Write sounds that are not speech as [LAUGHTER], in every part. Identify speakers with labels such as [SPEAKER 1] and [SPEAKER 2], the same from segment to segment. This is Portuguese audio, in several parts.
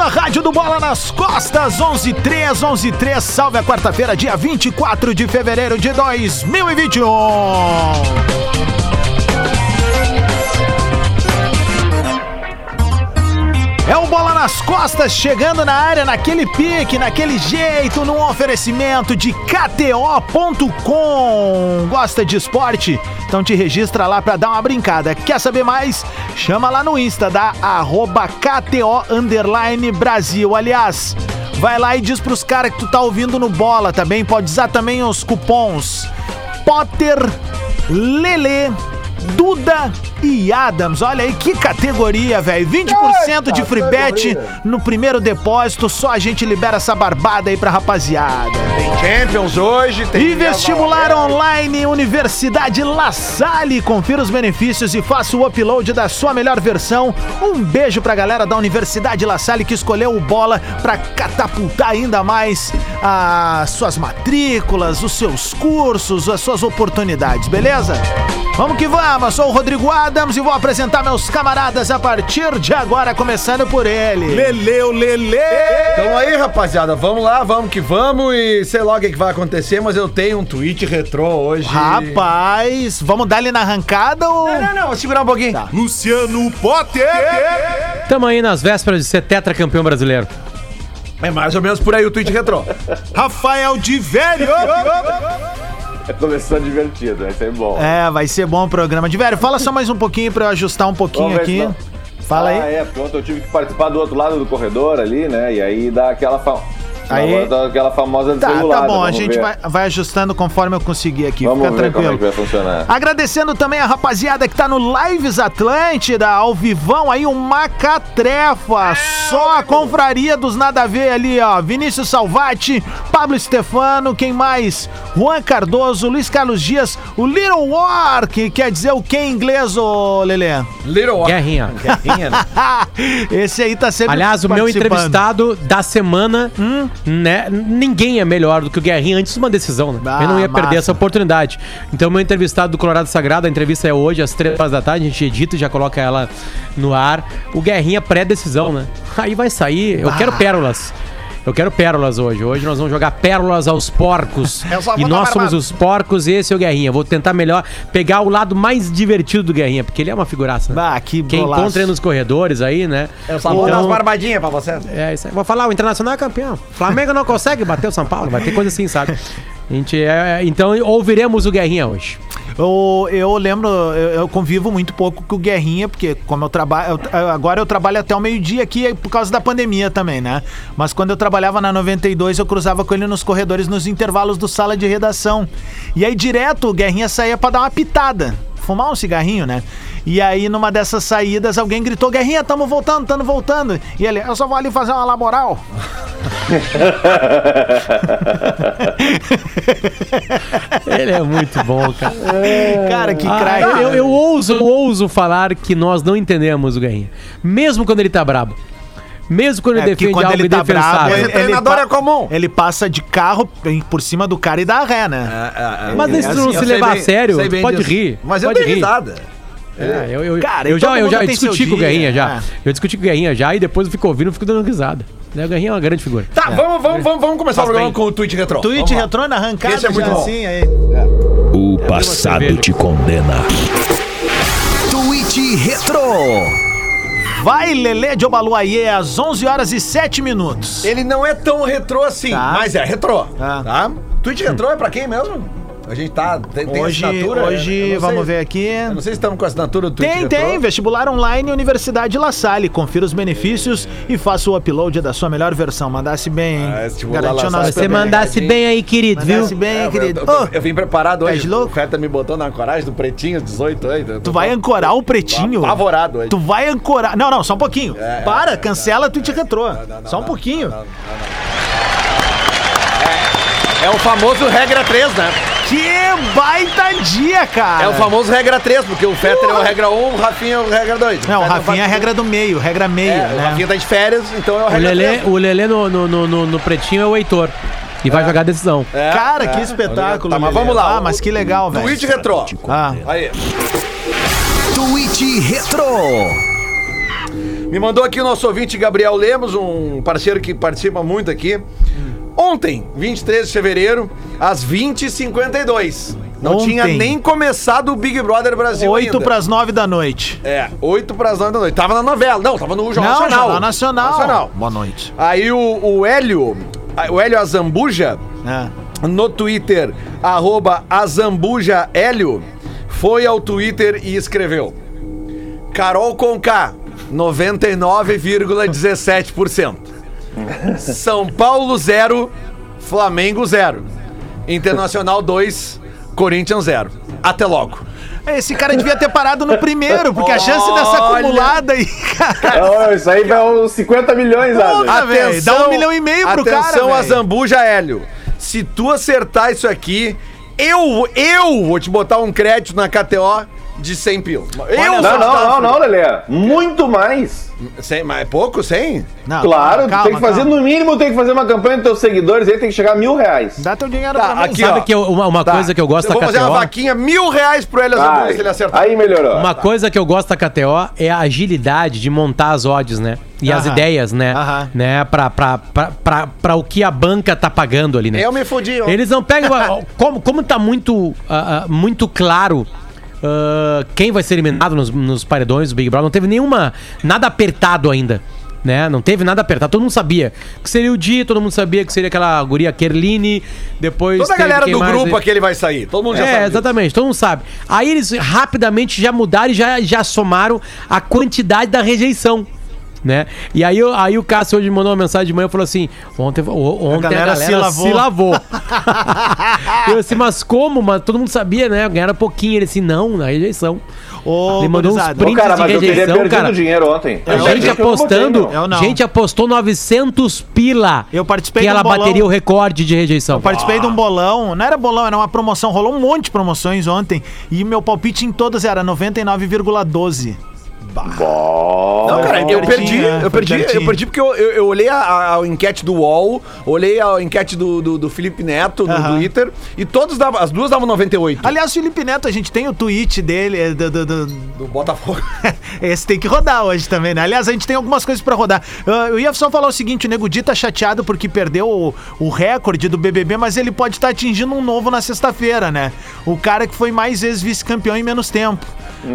[SPEAKER 1] Tá ouvindo a Rádio do Bola nas costas, 11 3 11 3 salve a quarta-feira, dia 24 de fevereiro de 2021. É o Bola nas Costas chegando na área naquele pique, naquele jeito, num oferecimento de KTO.com. Gosta de esporte? Então te registra lá pra dar uma brincada. Quer saber mais? Chama lá no Insta da arroba KTO Underline Brasil. Aliás, vai lá e diz pros caras que tu tá ouvindo no Bola também. Pode usar também os cupons Potter, Lele, Duda e Adams. Olha aí que categoria, velho. 20% de free bet no primeiro depósito. Só a gente libera essa barbada aí pra rapaziada.
[SPEAKER 2] Tem Champions hoje, tem.
[SPEAKER 1] E vestibular online Universidade La Salle. Confira os benefícios e faça o upload da sua melhor versão. Um beijo pra galera da Universidade La Salle que escolheu o bola pra catapultar ainda mais as suas matrículas, os seus cursos, as suas oportunidades, beleza? Vamos que vamos, eu sou o Rodrigo Adams e vou apresentar meus camaradas a partir de agora, começando por ele.
[SPEAKER 2] Leleu, Lele! Então aí, rapaziada, vamos lá, vamos que vamos e sei lá o que, que vai acontecer, mas eu tenho um tweet retrô hoje.
[SPEAKER 1] Rapaz, vamos dar ele na arrancada ou.
[SPEAKER 2] Não, não, não, vou segurar um pouquinho.
[SPEAKER 1] Tá.
[SPEAKER 2] Luciano Potter!
[SPEAKER 3] Tamo aí nas vésperas de ser tetracampeão brasileiro.
[SPEAKER 2] É mais ou menos por aí o tweet retrô. [LAUGHS]
[SPEAKER 1] Rafael de Velho!
[SPEAKER 4] Começou divertido, vai ser bom.
[SPEAKER 1] É, vai ser bom o programa. De velho, fala só mais um pouquinho pra eu ajustar um pouquinho aqui. Fala
[SPEAKER 4] ah,
[SPEAKER 1] aí.
[SPEAKER 4] é, porque ontem eu tive que participar do outro lado do corredor ali, né? E aí dá aquela, fa...
[SPEAKER 1] Aí-
[SPEAKER 4] Agora aquela famosa
[SPEAKER 1] Tá, tá bom, a gente vai, vai ajustando conforme eu conseguir aqui,
[SPEAKER 4] Vamos
[SPEAKER 1] fica
[SPEAKER 4] ver como é
[SPEAKER 1] tranquilo.
[SPEAKER 4] que vai funcionar.
[SPEAKER 1] Agradecendo também a rapaziada que tá no Lives Atlântida, ao vivão aí, um Macatrefa, só a confraria dos nada a ver ali, ó. Vinícius Salvati, Pablo Stefano, quem mais? Juan Cardoso, Luiz Carlos Dias, o Little War, que quer dizer o que em inglês, ô Lelê?
[SPEAKER 2] Little
[SPEAKER 3] Guerrinha. [LAUGHS]
[SPEAKER 2] Guerrinha, né?
[SPEAKER 1] Esse aí tá sempre
[SPEAKER 3] Aliás, o meu entrevistado da semana,
[SPEAKER 1] Hum?
[SPEAKER 3] Né? Ninguém é melhor do que o Guerrinha antes de uma decisão, né?
[SPEAKER 1] Ah,
[SPEAKER 3] Eu não ia perder
[SPEAKER 1] massa.
[SPEAKER 3] essa oportunidade. Então, meu entrevistado do Colorado Sagrado, a entrevista é hoje, às três horas da tarde, a gente edita e já coloca ela no ar. O Guerrinha pré-decisão, né? Aí vai sair. Eu quero pérolas. Eu quero pérolas hoje. Hoje nós vamos jogar pérolas aos porcos. [LAUGHS] E
[SPEAKER 2] dar
[SPEAKER 3] nós somos os porcos e esse é o Guerrinha. Vou tentar melhor pegar o lado mais divertido do Guerrinha, porque ele é uma figuraça. né?
[SPEAKER 1] Bah, que
[SPEAKER 3] Quem
[SPEAKER 1] golaço.
[SPEAKER 3] encontra ele nos corredores aí, né?
[SPEAKER 2] Eu só vou dar
[SPEAKER 3] Então-
[SPEAKER 2] umas barbadinhas pra você.
[SPEAKER 3] é, isso aí. Vou falar, o Internacional é campeão. Flamengo não consegue bater o São Paulo, vai ter coisa assim, sabe? A gente é, então ouviremos o Guerrinha hoje.
[SPEAKER 1] Eu, eu lembro, eu, eu convivo muito pouco com o Guerrinha, porque como eu trabalho. agora eu trabalho até o meio-dia aqui por causa da pandemia também, né? Mas quando eu trabalhava na 92, eu cruzava com ele nos corredores, nos intervalos do sala de redação. E aí, direto, o Guerrinha saía pra dar uma pitada. Fumar um cigarrinho, né? E aí, numa dessas saídas, alguém gritou: Guerrinha, tamo voltando, tamo voltando. E ele, eu só vou ali fazer uma laboral. [LAUGHS]
[SPEAKER 3] Ele é muito bom, cara.
[SPEAKER 1] Cara, que
[SPEAKER 3] Ah,
[SPEAKER 1] craque.
[SPEAKER 3] eu, eu, eu ouso, eu ouso falar que nós não entendemos o Guerrinha. Mesmo quando ele tá brabo. Mesmo quando ele
[SPEAKER 1] É, porque
[SPEAKER 3] defende
[SPEAKER 1] quando
[SPEAKER 3] algo
[SPEAKER 1] ele tá bravo, ele,
[SPEAKER 2] Ele treinador
[SPEAKER 1] pa-
[SPEAKER 2] é comum.
[SPEAKER 1] Ele passa de carro por cima do cara e dá ré, né?
[SPEAKER 3] Mas
[SPEAKER 1] Ele é
[SPEAKER 3] se tu
[SPEAKER 1] assim,
[SPEAKER 3] não
[SPEAKER 1] eu
[SPEAKER 3] se levar
[SPEAKER 2] bem-
[SPEAKER 3] a sério, pode
[SPEAKER 2] disso.
[SPEAKER 3] rir.
[SPEAKER 2] Mas eu
[SPEAKER 3] pode
[SPEAKER 2] dei
[SPEAKER 3] rir.
[SPEAKER 2] risada.
[SPEAKER 3] É, eu, eu,
[SPEAKER 1] Cara,
[SPEAKER 3] eu
[SPEAKER 1] e
[SPEAKER 3] já, eu já discuti com o Guerrinha já.
[SPEAKER 1] é.
[SPEAKER 3] Eu discuti com o Guerrinha já e depois eu fico ouvindo e fico dando risada. Né, O Guerrinha é uma grande figura.
[SPEAKER 2] Tá, vamos, vamos, vamos, vamos começar o
[SPEAKER 3] Faz
[SPEAKER 2] programa
[SPEAKER 3] bem.
[SPEAKER 2] com o. Tweet Vamos lá.
[SPEAKER 1] retrô na arrancada,
[SPEAKER 2] Esse é muito
[SPEAKER 1] já
[SPEAKER 2] bom.
[SPEAKER 1] assim, aí.
[SPEAKER 5] O passado te condena.
[SPEAKER 6] Tweet Retro.
[SPEAKER 1] Vai, Lelê de Obaluayê, às 11 horas e 7 minutos.
[SPEAKER 2] Ele não é tão retrô assim,
[SPEAKER 1] Tá.
[SPEAKER 2] mas é retrô.
[SPEAKER 1] Tá.
[SPEAKER 2] Tá? Tweet retrô é pra quem mesmo? A gente tá. Tem, tem
[SPEAKER 1] Hoje,
[SPEAKER 2] assinatura?
[SPEAKER 1] hoje vamos
[SPEAKER 2] sei-
[SPEAKER 1] ver aqui.
[SPEAKER 2] Eu não sei se estamos com a assinatura do
[SPEAKER 1] Tem, tem. Vestibular online Universidade La Salle. Confira os benefícios e faça o upload da sua melhor versão. Mandasse bem, hein?
[SPEAKER 2] Ah,
[SPEAKER 1] Garantiu nosso
[SPEAKER 3] Você mandasse bem aí, querido, viu?
[SPEAKER 1] Mandasse bem,
[SPEAKER 2] É,
[SPEAKER 1] querido.
[SPEAKER 2] Eu, eu, eu vim preparado
[SPEAKER 1] tá
[SPEAKER 2] hoje.
[SPEAKER 1] louco?
[SPEAKER 2] O Feta me botou na coragem do Pretinho, 18 aí.
[SPEAKER 1] tu vai ancorar o pretinho?
[SPEAKER 2] Apavorado hoje.
[SPEAKER 1] Tu vai ancorar. Não, não, só um pouquinho.
[SPEAKER 2] É,
[SPEAKER 1] Para,
[SPEAKER 2] é,
[SPEAKER 1] cancela o tweet retrô.
[SPEAKER 2] Não, não,
[SPEAKER 1] só um
[SPEAKER 2] não,
[SPEAKER 1] pouquinho.
[SPEAKER 2] não, não, não, não. É, é o famoso regra 3, né?
[SPEAKER 1] Que baita dia, cara.
[SPEAKER 2] É o famoso regra 3, porque o Fetter é o regra 1, o Rafinha é o regra 2.
[SPEAKER 1] Não, o Rafinha é a regra do meio, regra meio,
[SPEAKER 2] É, o
[SPEAKER 1] né?
[SPEAKER 2] Rafinha tá de férias, então é o
[SPEAKER 3] O
[SPEAKER 2] regra
[SPEAKER 3] Lelê,
[SPEAKER 2] 3.
[SPEAKER 3] o Lelê no, no, no, no- no pretinho é o Heitor. E vai jogar a decisão.
[SPEAKER 2] É,
[SPEAKER 1] Cara,
[SPEAKER 2] é.
[SPEAKER 1] que espetáculo.
[SPEAKER 2] Tá, mas vamos lá.
[SPEAKER 1] Ah, mas que legal, velho.
[SPEAKER 2] Tweet retrô.
[SPEAKER 1] Ah,
[SPEAKER 2] Aí.
[SPEAKER 6] Tweet Retro.
[SPEAKER 2] Me mandou aqui o nosso ouvinte Gabriel Lemos, um parceiro que participa muito aqui. Ontem, 23 de fevereiro, às 20h52. Não
[SPEAKER 1] Ontem.
[SPEAKER 2] tinha nem começado o Big Brother Brasil
[SPEAKER 1] 8
[SPEAKER 2] ainda.
[SPEAKER 1] pras 9 da noite.
[SPEAKER 2] É, 8 pras 9 da noite. Tava na novela. Não, tava no Jornal
[SPEAKER 1] Não,
[SPEAKER 2] Nacional.
[SPEAKER 1] Jornal Nacional.
[SPEAKER 2] Nacional.
[SPEAKER 1] Boa noite.
[SPEAKER 2] Aí o, o Hélio, o Hélio Azambuja,
[SPEAKER 1] É.
[SPEAKER 2] no Twitter, arroba Azambuja Hélio, foi ao Twitter e escreveu: Carol Conká, 99,17%. [LAUGHS] São Paulo 0, Flamengo 0. Internacional 2, Corinthians 0. Até logo.
[SPEAKER 1] Esse cara devia ter parado no primeiro, porque a chance dessa
[SPEAKER 2] Olha.
[SPEAKER 1] acumulada aí, cara.
[SPEAKER 4] Não, isso aí vai uns 50 milhões, Adam.
[SPEAKER 1] Velho, dá um milhão e meio pro cara,
[SPEAKER 2] Atenção,
[SPEAKER 1] velho.
[SPEAKER 2] Azambuja Hélio. Se tu acertar isso aqui, eu, eu vou te botar um crédito na KTO de 100 pil. Eu
[SPEAKER 4] Não, não, não, não, Lelê. Muito mais.
[SPEAKER 2] 100, mas é pouco? 100?
[SPEAKER 1] Não,
[SPEAKER 4] Claro,
[SPEAKER 1] calma,
[SPEAKER 4] tem que fazer,
[SPEAKER 1] calma.
[SPEAKER 4] no mínimo, tem que fazer uma campanha dos teus seguidores aí, tem que chegar a mil reais.
[SPEAKER 1] Dá teu dinheiro
[SPEAKER 2] Tá,
[SPEAKER 1] pra mim.
[SPEAKER 2] aqui,
[SPEAKER 3] Sabe
[SPEAKER 2] ó.
[SPEAKER 3] que eu- uma, uma
[SPEAKER 2] Tá.
[SPEAKER 3] coisa que eu gosto
[SPEAKER 2] eu
[SPEAKER 3] da
[SPEAKER 2] vou fazer uma
[SPEAKER 3] KTO...
[SPEAKER 2] vaquinha, mil reais pro Azambuja
[SPEAKER 4] Ai,
[SPEAKER 2] se ele acertar.
[SPEAKER 4] aí melhorou.
[SPEAKER 3] Uma coisa que eu gosto da KTO é a agilidade de montar as odds, né? E as
[SPEAKER 1] Aham.
[SPEAKER 3] ideias, né?
[SPEAKER 1] Aham.
[SPEAKER 3] né? Pra, pra, pra, pra, pra o que a banca tá pagando ali, né?
[SPEAKER 2] Eu me fodi, ó.
[SPEAKER 3] Eles não pegam. [LAUGHS] como, como tá muito, ah, ah, muito claro ah, quem vai ser eliminado nos, nos paredões do Big Brother, não teve nenhuma. Nada apertado ainda. Né? Não teve nada apertado. Todo mundo sabia que seria o Di, todo mundo sabia que seria aquela guria Kerline. Depois.
[SPEAKER 2] Toda a galera do
[SPEAKER 3] mais?
[SPEAKER 2] grupo aqui ele vai sair. Todo mundo já sabe.
[SPEAKER 3] É,
[SPEAKER 2] disso.
[SPEAKER 3] exatamente, todo mundo sabe. Aí eles rapidamente já mudaram e já, já somaram a quantidade da rejeição. Né? E aí, aí o Cássio hoje mandou uma mensagem de manhã e falou assim: ontem, ontem a galera,
[SPEAKER 1] galera se lavou."
[SPEAKER 3] se lavou. [LAUGHS] eu assim, mas como? Mas todo mundo sabia, né? Ganharam pouquinho. Ele assim, não, na rejeição.
[SPEAKER 1] Ô,
[SPEAKER 3] Ele mandou uns.
[SPEAKER 4] Ô,
[SPEAKER 3] prints
[SPEAKER 4] cara,
[SPEAKER 3] de
[SPEAKER 4] mas eu teria
[SPEAKER 3] rejeição,
[SPEAKER 4] perdido
[SPEAKER 3] cara.
[SPEAKER 4] dinheiro ontem.
[SPEAKER 3] A
[SPEAKER 4] Eu
[SPEAKER 3] gente
[SPEAKER 4] eu botei,
[SPEAKER 3] apostando,
[SPEAKER 4] não.
[SPEAKER 3] Gente apostou 900 pila
[SPEAKER 1] Eu participei
[SPEAKER 3] que
[SPEAKER 1] um
[SPEAKER 3] ela
[SPEAKER 1] bolão.
[SPEAKER 3] bateria o recorde de rejeição.
[SPEAKER 1] Eu participei de um bolão, não era bolão, era uma promoção, rolou um monte de promoções ontem e meu palpite em todas era 99,12.
[SPEAKER 2] Não, cara, eu perdi, eu perdi, eu perdi porque eu, eu, eu olhei a, a- a enquete do UOL, olhei a enquete do, do, do Felipe Neto no
[SPEAKER 1] Aham.
[SPEAKER 2] Twitter e todos davam, as duas davam 98.
[SPEAKER 1] Aliás, Felipe Neto, a gente tem o tweet dele, é, do- do- do,
[SPEAKER 2] Do Botafogo. [LAUGHS]
[SPEAKER 1] Esse tem que rodar hoje também, né? Aliás, a gente tem algumas coisas pra rodar. Ah, Eu ia só falar o seguinte: o Nego Di tá chateado porque perdeu o, o recorde do BBB, mas ele pode estar atingindo um novo na sexta-feira, né? O cara que foi mais vezes vice-campeão em menos tempo.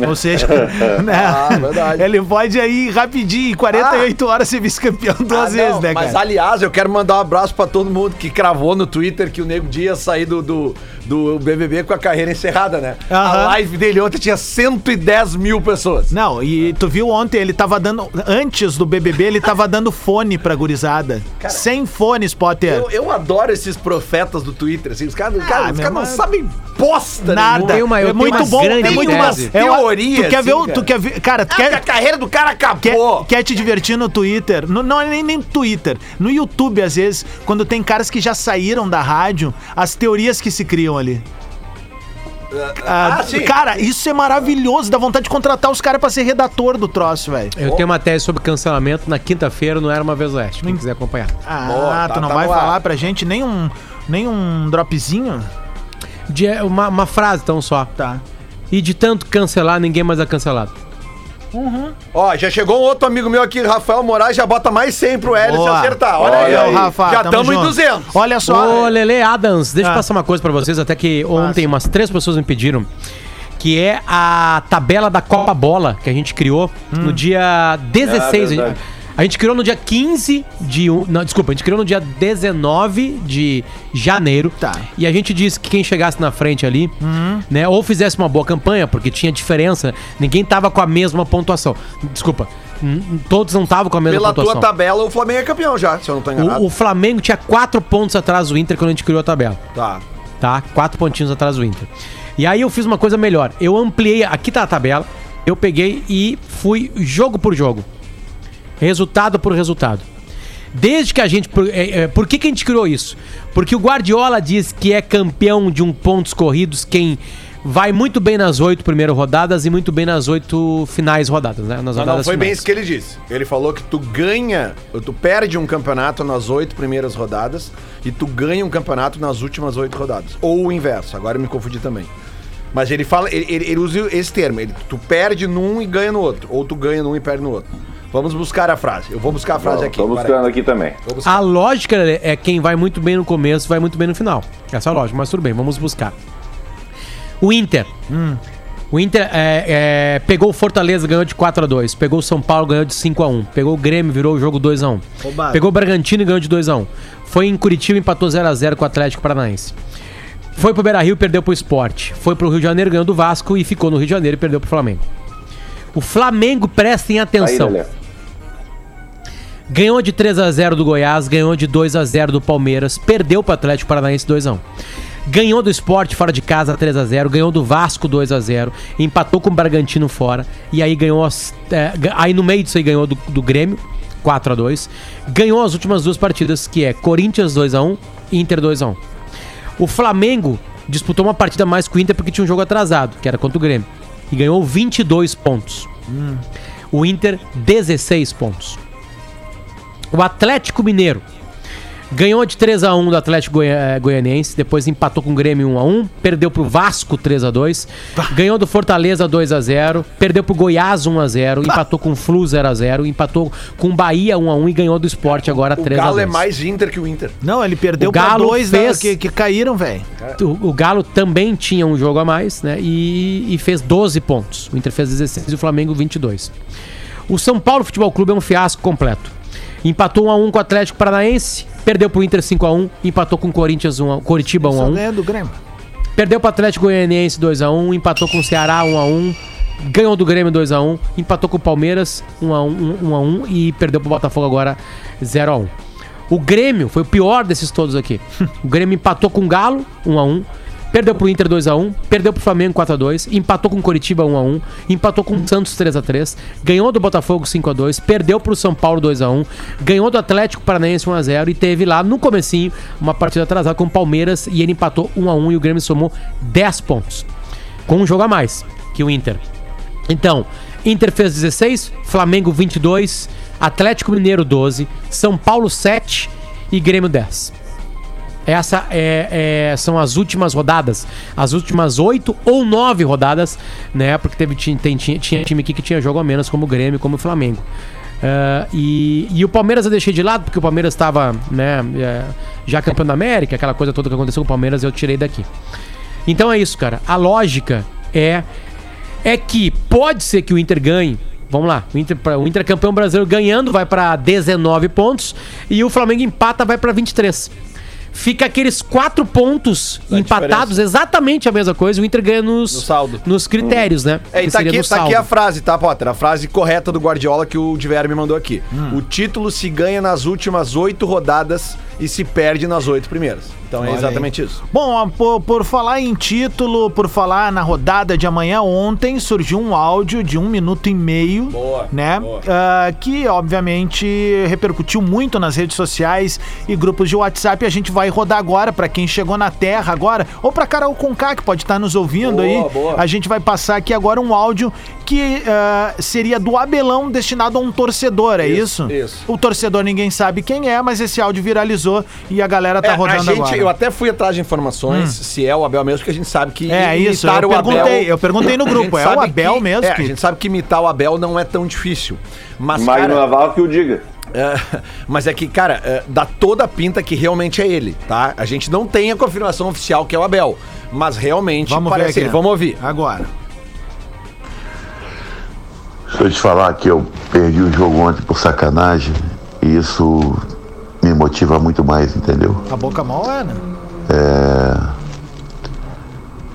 [SPEAKER 1] Ou seja, [LAUGHS] né?
[SPEAKER 2] Ah, verdade.
[SPEAKER 1] ele pode aí rapidinho, em 48 horas, ser vice-campeão duas
[SPEAKER 2] Ah,
[SPEAKER 1] vezes,
[SPEAKER 2] não,
[SPEAKER 1] né,
[SPEAKER 2] Mas
[SPEAKER 1] cara?
[SPEAKER 2] aliás, eu quero mandar um abraço pra todo mundo que cravou no Twitter que o Nego Dia ia sair do, do, do BBB com a carreira encerrada, né? A
[SPEAKER 1] Aham.
[SPEAKER 2] live dele ontem tinha 110 mil pessoas.
[SPEAKER 1] Não, e tu viu ontem, ele tava dando. Antes do BBB, ele tava [LAUGHS] dando fone pra gurizada. Sem fones, Potter.
[SPEAKER 2] Eu, eu adoro esses profetas do Twitter, assim, os caras os
[SPEAKER 1] meu
[SPEAKER 2] caras não sabem bosta
[SPEAKER 1] Nada.
[SPEAKER 3] Tem uma-
[SPEAKER 1] é muito
[SPEAKER 3] uma
[SPEAKER 1] bom.
[SPEAKER 3] grande
[SPEAKER 1] É muito uma-
[SPEAKER 2] Teoria,
[SPEAKER 1] Tu quer ver?
[SPEAKER 2] assim,
[SPEAKER 1] Tu
[SPEAKER 2] cara.
[SPEAKER 1] quer ver? Cara, tu
[SPEAKER 2] Ah, que a
[SPEAKER 1] quer.
[SPEAKER 2] carreira do cara
[SPEAKER 1] Quer,
[SPEAKER 2] acabou.
[SPEAKER 1] quer te divertir no Twitter? No- não é nem, nem no Twitter. No YouTube, às vezes, quando tem caras que já saíram da rádio, as teorias que se criam ali. Ah,
[SPEAKER 2] ah, sim.
[SPEAKER 1] Cara, isso é maravilhoso. Dá vontade de contratar os caras pra ser redator do troço, velho.
[SPEAKER 3] Eu tenho uma tese sobre cancelamento na quinta-feira no Era Uma Vez Oeste, quem quiser acompanhar.
[SPEAKER 1] Ah,
[SPEAKER 2] Boa,
[SPEAKER 1] tu
[SPEAKER 2] tá-
[SPEAKER 1] não
[SPEAKER 2] tá
[SPEAKER 1] vai
[SPEAKER 2] no ar.
[SPEAKER 1] falar pra gente nem um, nem um dropzinho?
[SPEAKER 3] De, uma, uma frase tão só.
[SPEAKER 1] Tá.
[SPEAKER 3] E de tanto cancelar, ninguém mais é cancelado.
[SPEAKER 2] Ó, já chegou um outro amigo meu aqui, Rafael Moraes, já bota mais 100 pro Hélio se
[SPEAKER 1] Boa.
[SPEAKER 2] acertar. Olha, aí,
[SPEAKER 4] Olha
[SPEAKER 2] aí.
[SPEAKER 4] aí.
[SPEAKER 1] Rafa,
[SPEAKER 2] já
[SPEAKER 1] tamo
[SPEAKER 2] estamos em
[SPEAKER 1] junto.
[SPEAKER 2] 200.
[SPEAKER 1] Olha só.
[SPEAKER 3] Ô, Lele Adams, deixa
[SPEAKER 1] Ah.
[SPEAKER 3] eu passar uma coisa pra vocês, até que ontem umas três pessoas me pediram, que é a tabela da Copa Bola que a gente criou
[SPEAKER 1] Hum.
[SPEAKER 3] no dia 16.
[SPEAKER 4] É, verdade.
[SPEAKER 3] A gente criou no dia 15 de. um- Não, desculpa, a gente criou no dia 19 de janeiro.
[SPEAKER 1] Tá.
[SPEAKER 3] E a gente disse que quem chegasse na frente ali,
[SPEAKER 1] Hum.
[SPEAKER 3] né, ou fizesse uma boa campanha, porque tinha diferença, ninguém tava com a mesma pontuação. Desculpa, todos não estavam com a mesma
[SPEAKER 2] Pela
[SPEAKER 3] pontuação.
[SPEAKER 2] tua tabela, o Flamengo é campeão já, se eu não tô enganado.
[SPEAKER 3] O, o Flamengo tinha quatro pontos atrás do Inter quando a gente criou a tabela
[SPEAKER 2] Tá.
[SPEAKER 3] tá? Quatro pontinhos atrás do Inter. E aí eu fiz uma coisa melhor. Eu ampliei, aqui tá a tabela. Eu peguei e fui jogo por jogo. Resultado por resultado. Desde que a gente. Por, é, é, por que, que a gente criou isso? Porque o Guardiola diz que é campeão de um pontos corridos quem vai muito bem nas oito primeiras rodadas e muito bem nas oito finais rodadas, né? Nas
[SPEAKER 2] Não, não,
[SPEAKER 3] rodadas
[SPEAKER 2] foi bem
[SPEAKER 3] finais.
[SPEAKER 2] isso que ele disse. Ele falou que tu ganha, tu perde um campeonato nas oito primeiras rodadas e tu ganha um campeonato nas últimas oito rodadas. Ou o inverso, agora eu me confundi também. Mas ele fala, ele, ele- ele usa esse termo, ele, tu perde num e ganha no outro, ou tu ganha num e perde no outro. Vamos buscar a frase. Eu vou buscar a frase aqui.
[SPEAKER 4] Tô
[SPEAKER 2] peraí.
[SPEAKER 4] buscando aqui também.
[SPEAKER 3] A lógica é quem vai muito bem no começo, vai muito bem no final. Essa é a lógica, mas tudo bem, vamos buscar. O Inter. O Inter é, é, pegou o Fortaleza, ganhou de 4 a 2 Pegou o São Paulo, ganhou de 5 a 1 Pegou o Grêmio, virou o jogo 2 a 1
[SPEAKER 1] Roubado.
[SPEAKER 3] Pegou o Bragantino e ganhou de 2 a 1 Foi em Curitiba, empatou 0 a 0 com o Atlético Paranaense. Foi pro Beira-Rio, perdeu pro Sport. Foi pro Rio de Janeiro, ganhou do Vasco e ficou no Rio de Janeiro e perdeu pro Flamengo. O Flamengo, prestem
[SPEAKER 4] Aí,
[SPEAKER 3] atenção.
[SPEAKER 4] Lelê.
[SPEAKER 3] Ganhou de 3 a 0 do Goiás, ganhou de 2 a 0 do Palmeiras, perdeu pro Atlético Paranaense 2 a 1. Ganhou do Sport fora de casa 3 a 0, ganhou do Vasco 2 a 0, empatou com o Bragantino fora e aí ganhou as, é, aí no meio disso aí ganhou do, do Grêmio 4 a 2. Ganhou as últimas duas partidas, que é Corinthians 2 a 1 e Inter 2 a 1. O Flamengo disputou uma partida mais com o Inter porque tinha um jogo atrasado, que era contra o Grêmio, e ganhou 22 pontos. O Inter 16 pontos. O Atlético Mineiro ganhou de 3 a 1 do Atlético Goi- eh, Goianiense, depois empatou com o Grêmio 1 a 1, perdeu pro Vasco 3 a 2, ganhou do Fortaleza 2 a 0, perdeu pro Goiás 1 a 0, empatou com o Flu 0 a 0, empatou com o Bahia 1 a 1 e ganhou do Sport agora
[SPEAKER 2] O
[SPEAKER 3] 3 a 2.
[SPEAKER 2] Galo é mais Inter que o Inter.
[SPEAKER 1] Não, ele perdeu
[SPEAKER 3] O
[SPEAKER 1] pra
[SPEAKER 3] Galo
[SPEAKER 1] dois né,
[SPEAKER 3] fez-
[SPEAKER 1] que, que caíram, velho.
[SPEAKER 3] O, o Galo também tinha um jogo a mais, né? E, e fez 12 pontos. O Inter fez 16 e o Flamengo 22. O São Paulo Futebol Clube é um fiasco completo. Empatou 1 a 1 com o Atlético Paranaense, perdeu pro Inter 5 a 1, empatou com o Corinthians 1 a, Coritiba 1 a
[SPEAKER 1] Só
[SPEAKER 3] 1,
[SPEAKER 1] ganha do Grêmio.
[SPEAKER 3] perdeu pro Atlético Goianiense 2 a 1, empatou com o Ceará 1 a 1, ganhou do Grêmio 2 a 1, empatou com o Palmeiras 1 a 1, 1 a 1 e perdeu pro Botafogo agora 0 a 1. O Grêmio foi o pior desses todos aqui. [LAUGHS] O Grêmio empatou com o Galo 1 a 1, perdeu pro Inter 2 a 1, perdeu pro Flamengo 4 a 2, empatou com o Coritiba 1 a 1, empatou com o Santos 3 a 3, ganhou do Botafogo 5 a 2, perdeu pro São Paulo 2 a 1, ganhou do Atlético Paranaense 1 a 0 e teve lá no comecinho uma partida atrasada com o Palmeiras e ele empatou 1 a 1 e o Grêmio somou 10 pontos. Com um jogo a mais que o Inter. Então, Inter fez 16, Flamengo 22, Atlético Mineiro 12, São Paulo 7 e Grêmio 10. Essa é, é- são as últimas rodadas, as últimas oito ou nove rodadas, né? Porque teve, tem- tinha, tinha time aqui que tinha jogo a menos, como o Grêmio, como o Flamengo. Ah, e, e o Palmeiras eu deixei de lado, porque o Palmeiras estava né, é, já campeão da América, aquela coisa toda que aconteceu com o Palmeiras, eu tirei daqui. Então é isso, cara. A lógica é é que pode ser que o Inter ganhe. Vamos lá, o Inter, o Inter campeão brasileiro ganhando vai pra 19 pontos e o Flamengo empata vai pra 23. Fica aqueles quatro pontos empatados, exatamente a mesma coisa. O Inter ganha nos,
[SPEAKER 2] No saldo.
[SPEAKER 3] nos critérios, né?
[SPEAKER 2] É, e
[SPEAKER 3] Que
[SPEAKER 2] tá aqui, tá aqui a frase, tá, Potter? A frase correta do Guardiola que o Diver me mandou aqui.
[SPEAKER 1] Hum.
[SPEAKER 2] O título se ganha nas últimas oito rodadas e se perde nas oito primeiras. Então é
[SPEAKER 1] Olha
[SPEAKER 2] exatamente isso.
[SPEAKER 1] Bom, por, por falar em título, por falar na rodada de amanhã, ontem surgiu um áudio de um minuto e meio,
[SPEAKER 2] Boa,
[SPEAKER 1] né?
[SPEAKER 2] boa.
[SPEAKER 1] ah, que obviamente repercutiu muito nas redes sociais e grupos de WhatsApp. A gente vai rodar agora para quem chegou na Terra agora, ou para Carol Conká que pode estar nos ouvindo
[SPEAKER 2] Boa,
[SPEAKER 1] aí.
[SPEAKER 2] boa.
[SPEAKER 1] A gente vai passar aqui agora um áudio que ah, seria do Abelão destinado a um torcedor, é isso?
[SPEAKER 2] Isso, isso.
[SPEAKER 1] O torcedor ninguém sabe quem é, mas esse áudio viralizou e a galera tá
[SPEAKER 2] É, a
[SPEAKER 1] rodando
[SPEAKER 2] gente,
[SPEAKER 1] agora.
[SPEAKER 2] eu até fui atrás de informações se é o Abel mesmo, porque a gente sabe que
[SPEAKER 1] É isso, eu
[SPEAKER 2] imitar o
[SPEAKER 1] perguntei,
[SPEAKER 2] Abel-
[SPEAKER 1] eu perguntei no
[SPEAKER 2] a
[SPEAKER 1] grupo, é o Abel
[SPEAKER 2] que-
[SPEAKER 1] mesmo
[SPEAKER 2] É,
[SPEAKER 1] que-
[SPEAKER 2] a gente sabe que imitar o Abel não é tão difícil. Mas,
[SPEAKER 4] Magno
[SPEAKER 2] cara,
[SPEAKER 4] Navarro que o diga.
[SPEAKER 2] É, mas é que, cara, é, dá toda a pinta que realmente é ele, tá? A gente não tem a confirmação oficial que é o Abel, mas realmente
[SPEAKER 1] Vamos ver
[SPEAKER 2] parece
[SPEAKER 1] aqui.
[SPEAKER 2] ele. Vamos ouvir.
[SPEAKER 1] Agora.
[SPEAKER 7] Se eu te falar que eu perdi o jogo ontem por sacanagem, isso me motiva muito mais, entendeu?
[SPEAKER 1] A boca mal é, né?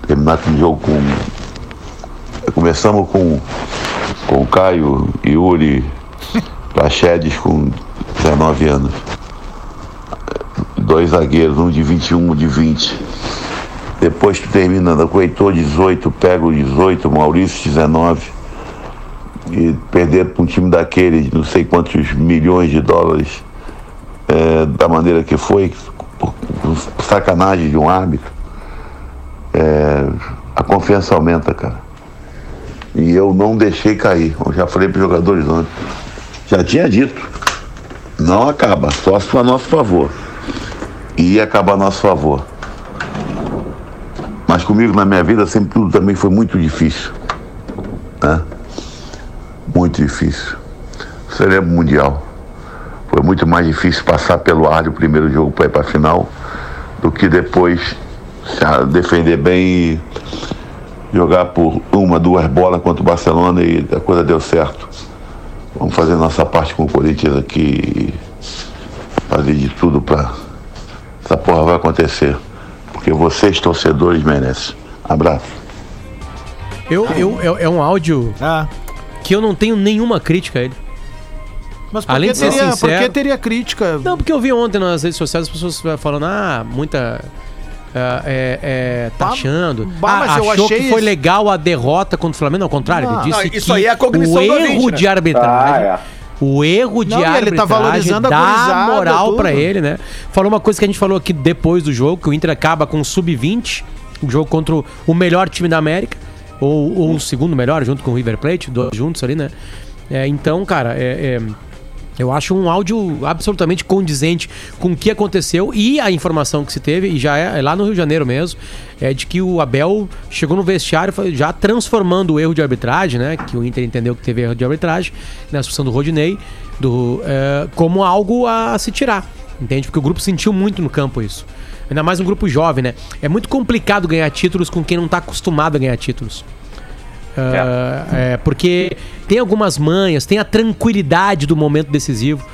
[SPEAKER 7] Terminar aquele jogo com. Começamos com, com o Caio, Yuri, Praxedes com 19 anos. Dois zagueiros, um de 21, um de 20. Depois tu termina com o Heitor 18, pego 18, Maurício 19. E perder para um time daquele não sei quantos milhões de dólares é, da maneira que foi, por, por sacanagem de um árbitro, é, a confiança aumenta, cara. E eu não deixei cair. Eu já falei para os jogadores ontem. Já tinha dito. Não acaba, só se for a nosso favor. E ia acabar a nosso favor. Mas comigo na minha vida sempre tudo também foi muito difícil. Né? Muito difícil. Você o Mundial. Foi muito mais difícil passar pelo ar o primeiro jogo para ir para a final do que depois defender bem e jogar por uma, duas bolas contra o Barcelona e a coisa deu certo. Vamos fazer nossa parte com o Corinthians aqui e fazer de tudo para essa porra vai acontecer. Porque vocês, torcedores, merecem. Abraço.
[SPEAKER 3] Eu, eu, é, é um áudio
[SPEAKER 1] Ah.
[SPEAKER 3] que eu não tenho nenhuma crítica a ele.
[SPEAKER 1] Mas por,
[SPEAKER 3] Além
[SPEAKER 1] que
[SPEAKER 3] de ser
[SPEAKER 1] teria, por
[SPEAKER 3] sincero-
[SPEAKER 1] que teria crítica?
[SPEAKER 3] Não, porque eu vi ontem nas redes sociais as pessoas falando, ah, muita. Ah, é, é,
[SPEAKER 1] Bah,
[SPEAKER 3] taxando.
[SPEAKER 1] bah,
[SPEAKER 3] ah,
[SPEAKER 1] mas eu
[SPEAKER 3] achou
[SPEAKER 1] achei
[SPEAKER 3] que foi
[SPEAKER 1] isso-
[SPEAKER 3] legal a derrota contra o Flamengo. Não, ao contrário,
[SPEAKER 1] Não.
[SPEAKER 3] ele disse
[SPEAKER 2] Não,
[SPEAKER 3] que
[SPEAKER 2] isso aí é a cognição
[SPEAKER 3] o erro
[SPEAKER 2] ouvinte, né?
[SPEAKER 3] de arbitragem.
[SPEAKER 4] Ah, é.
[SPEAKER 3] O erro de
[SPEAKER 1] Não, e ele
[SPEAKER 3] arbitragem
[SPEAKER 1] tá valorizando a
[SPEAKER 3] dá moral pra ele, né? Falou uma coisa que a gente falou aqui depois do jogo, que o Inter acaba com o sub-20, o jogo contra o- o melhor time da América, ou, ou o segundo melhor, junto com o River Plate, dois juntos ali, né? É, então, cara, é- é, eu acho um áudio absolutamente condizente com o que aconteceu e a informação que se teve, e já é, é lá no Rio de Janeiro mesmo, é de que o Abel chegou no vestiário já transformando o erro de arbitragem, né? Que o Inter entendeu que teve erro de arbitragem, na expulsão do Rodinei, do, é, como algo a se tirar. Entende? Porque o grupo sentiu muito no campo isso. Ainda mais um grupo jovem, né? É muito complicado ganhar títulos com quem não tá acostumado a ganhar títulos. Ah, é, porque tem algumas manhas, tem a tranquilidade do momento decisivo.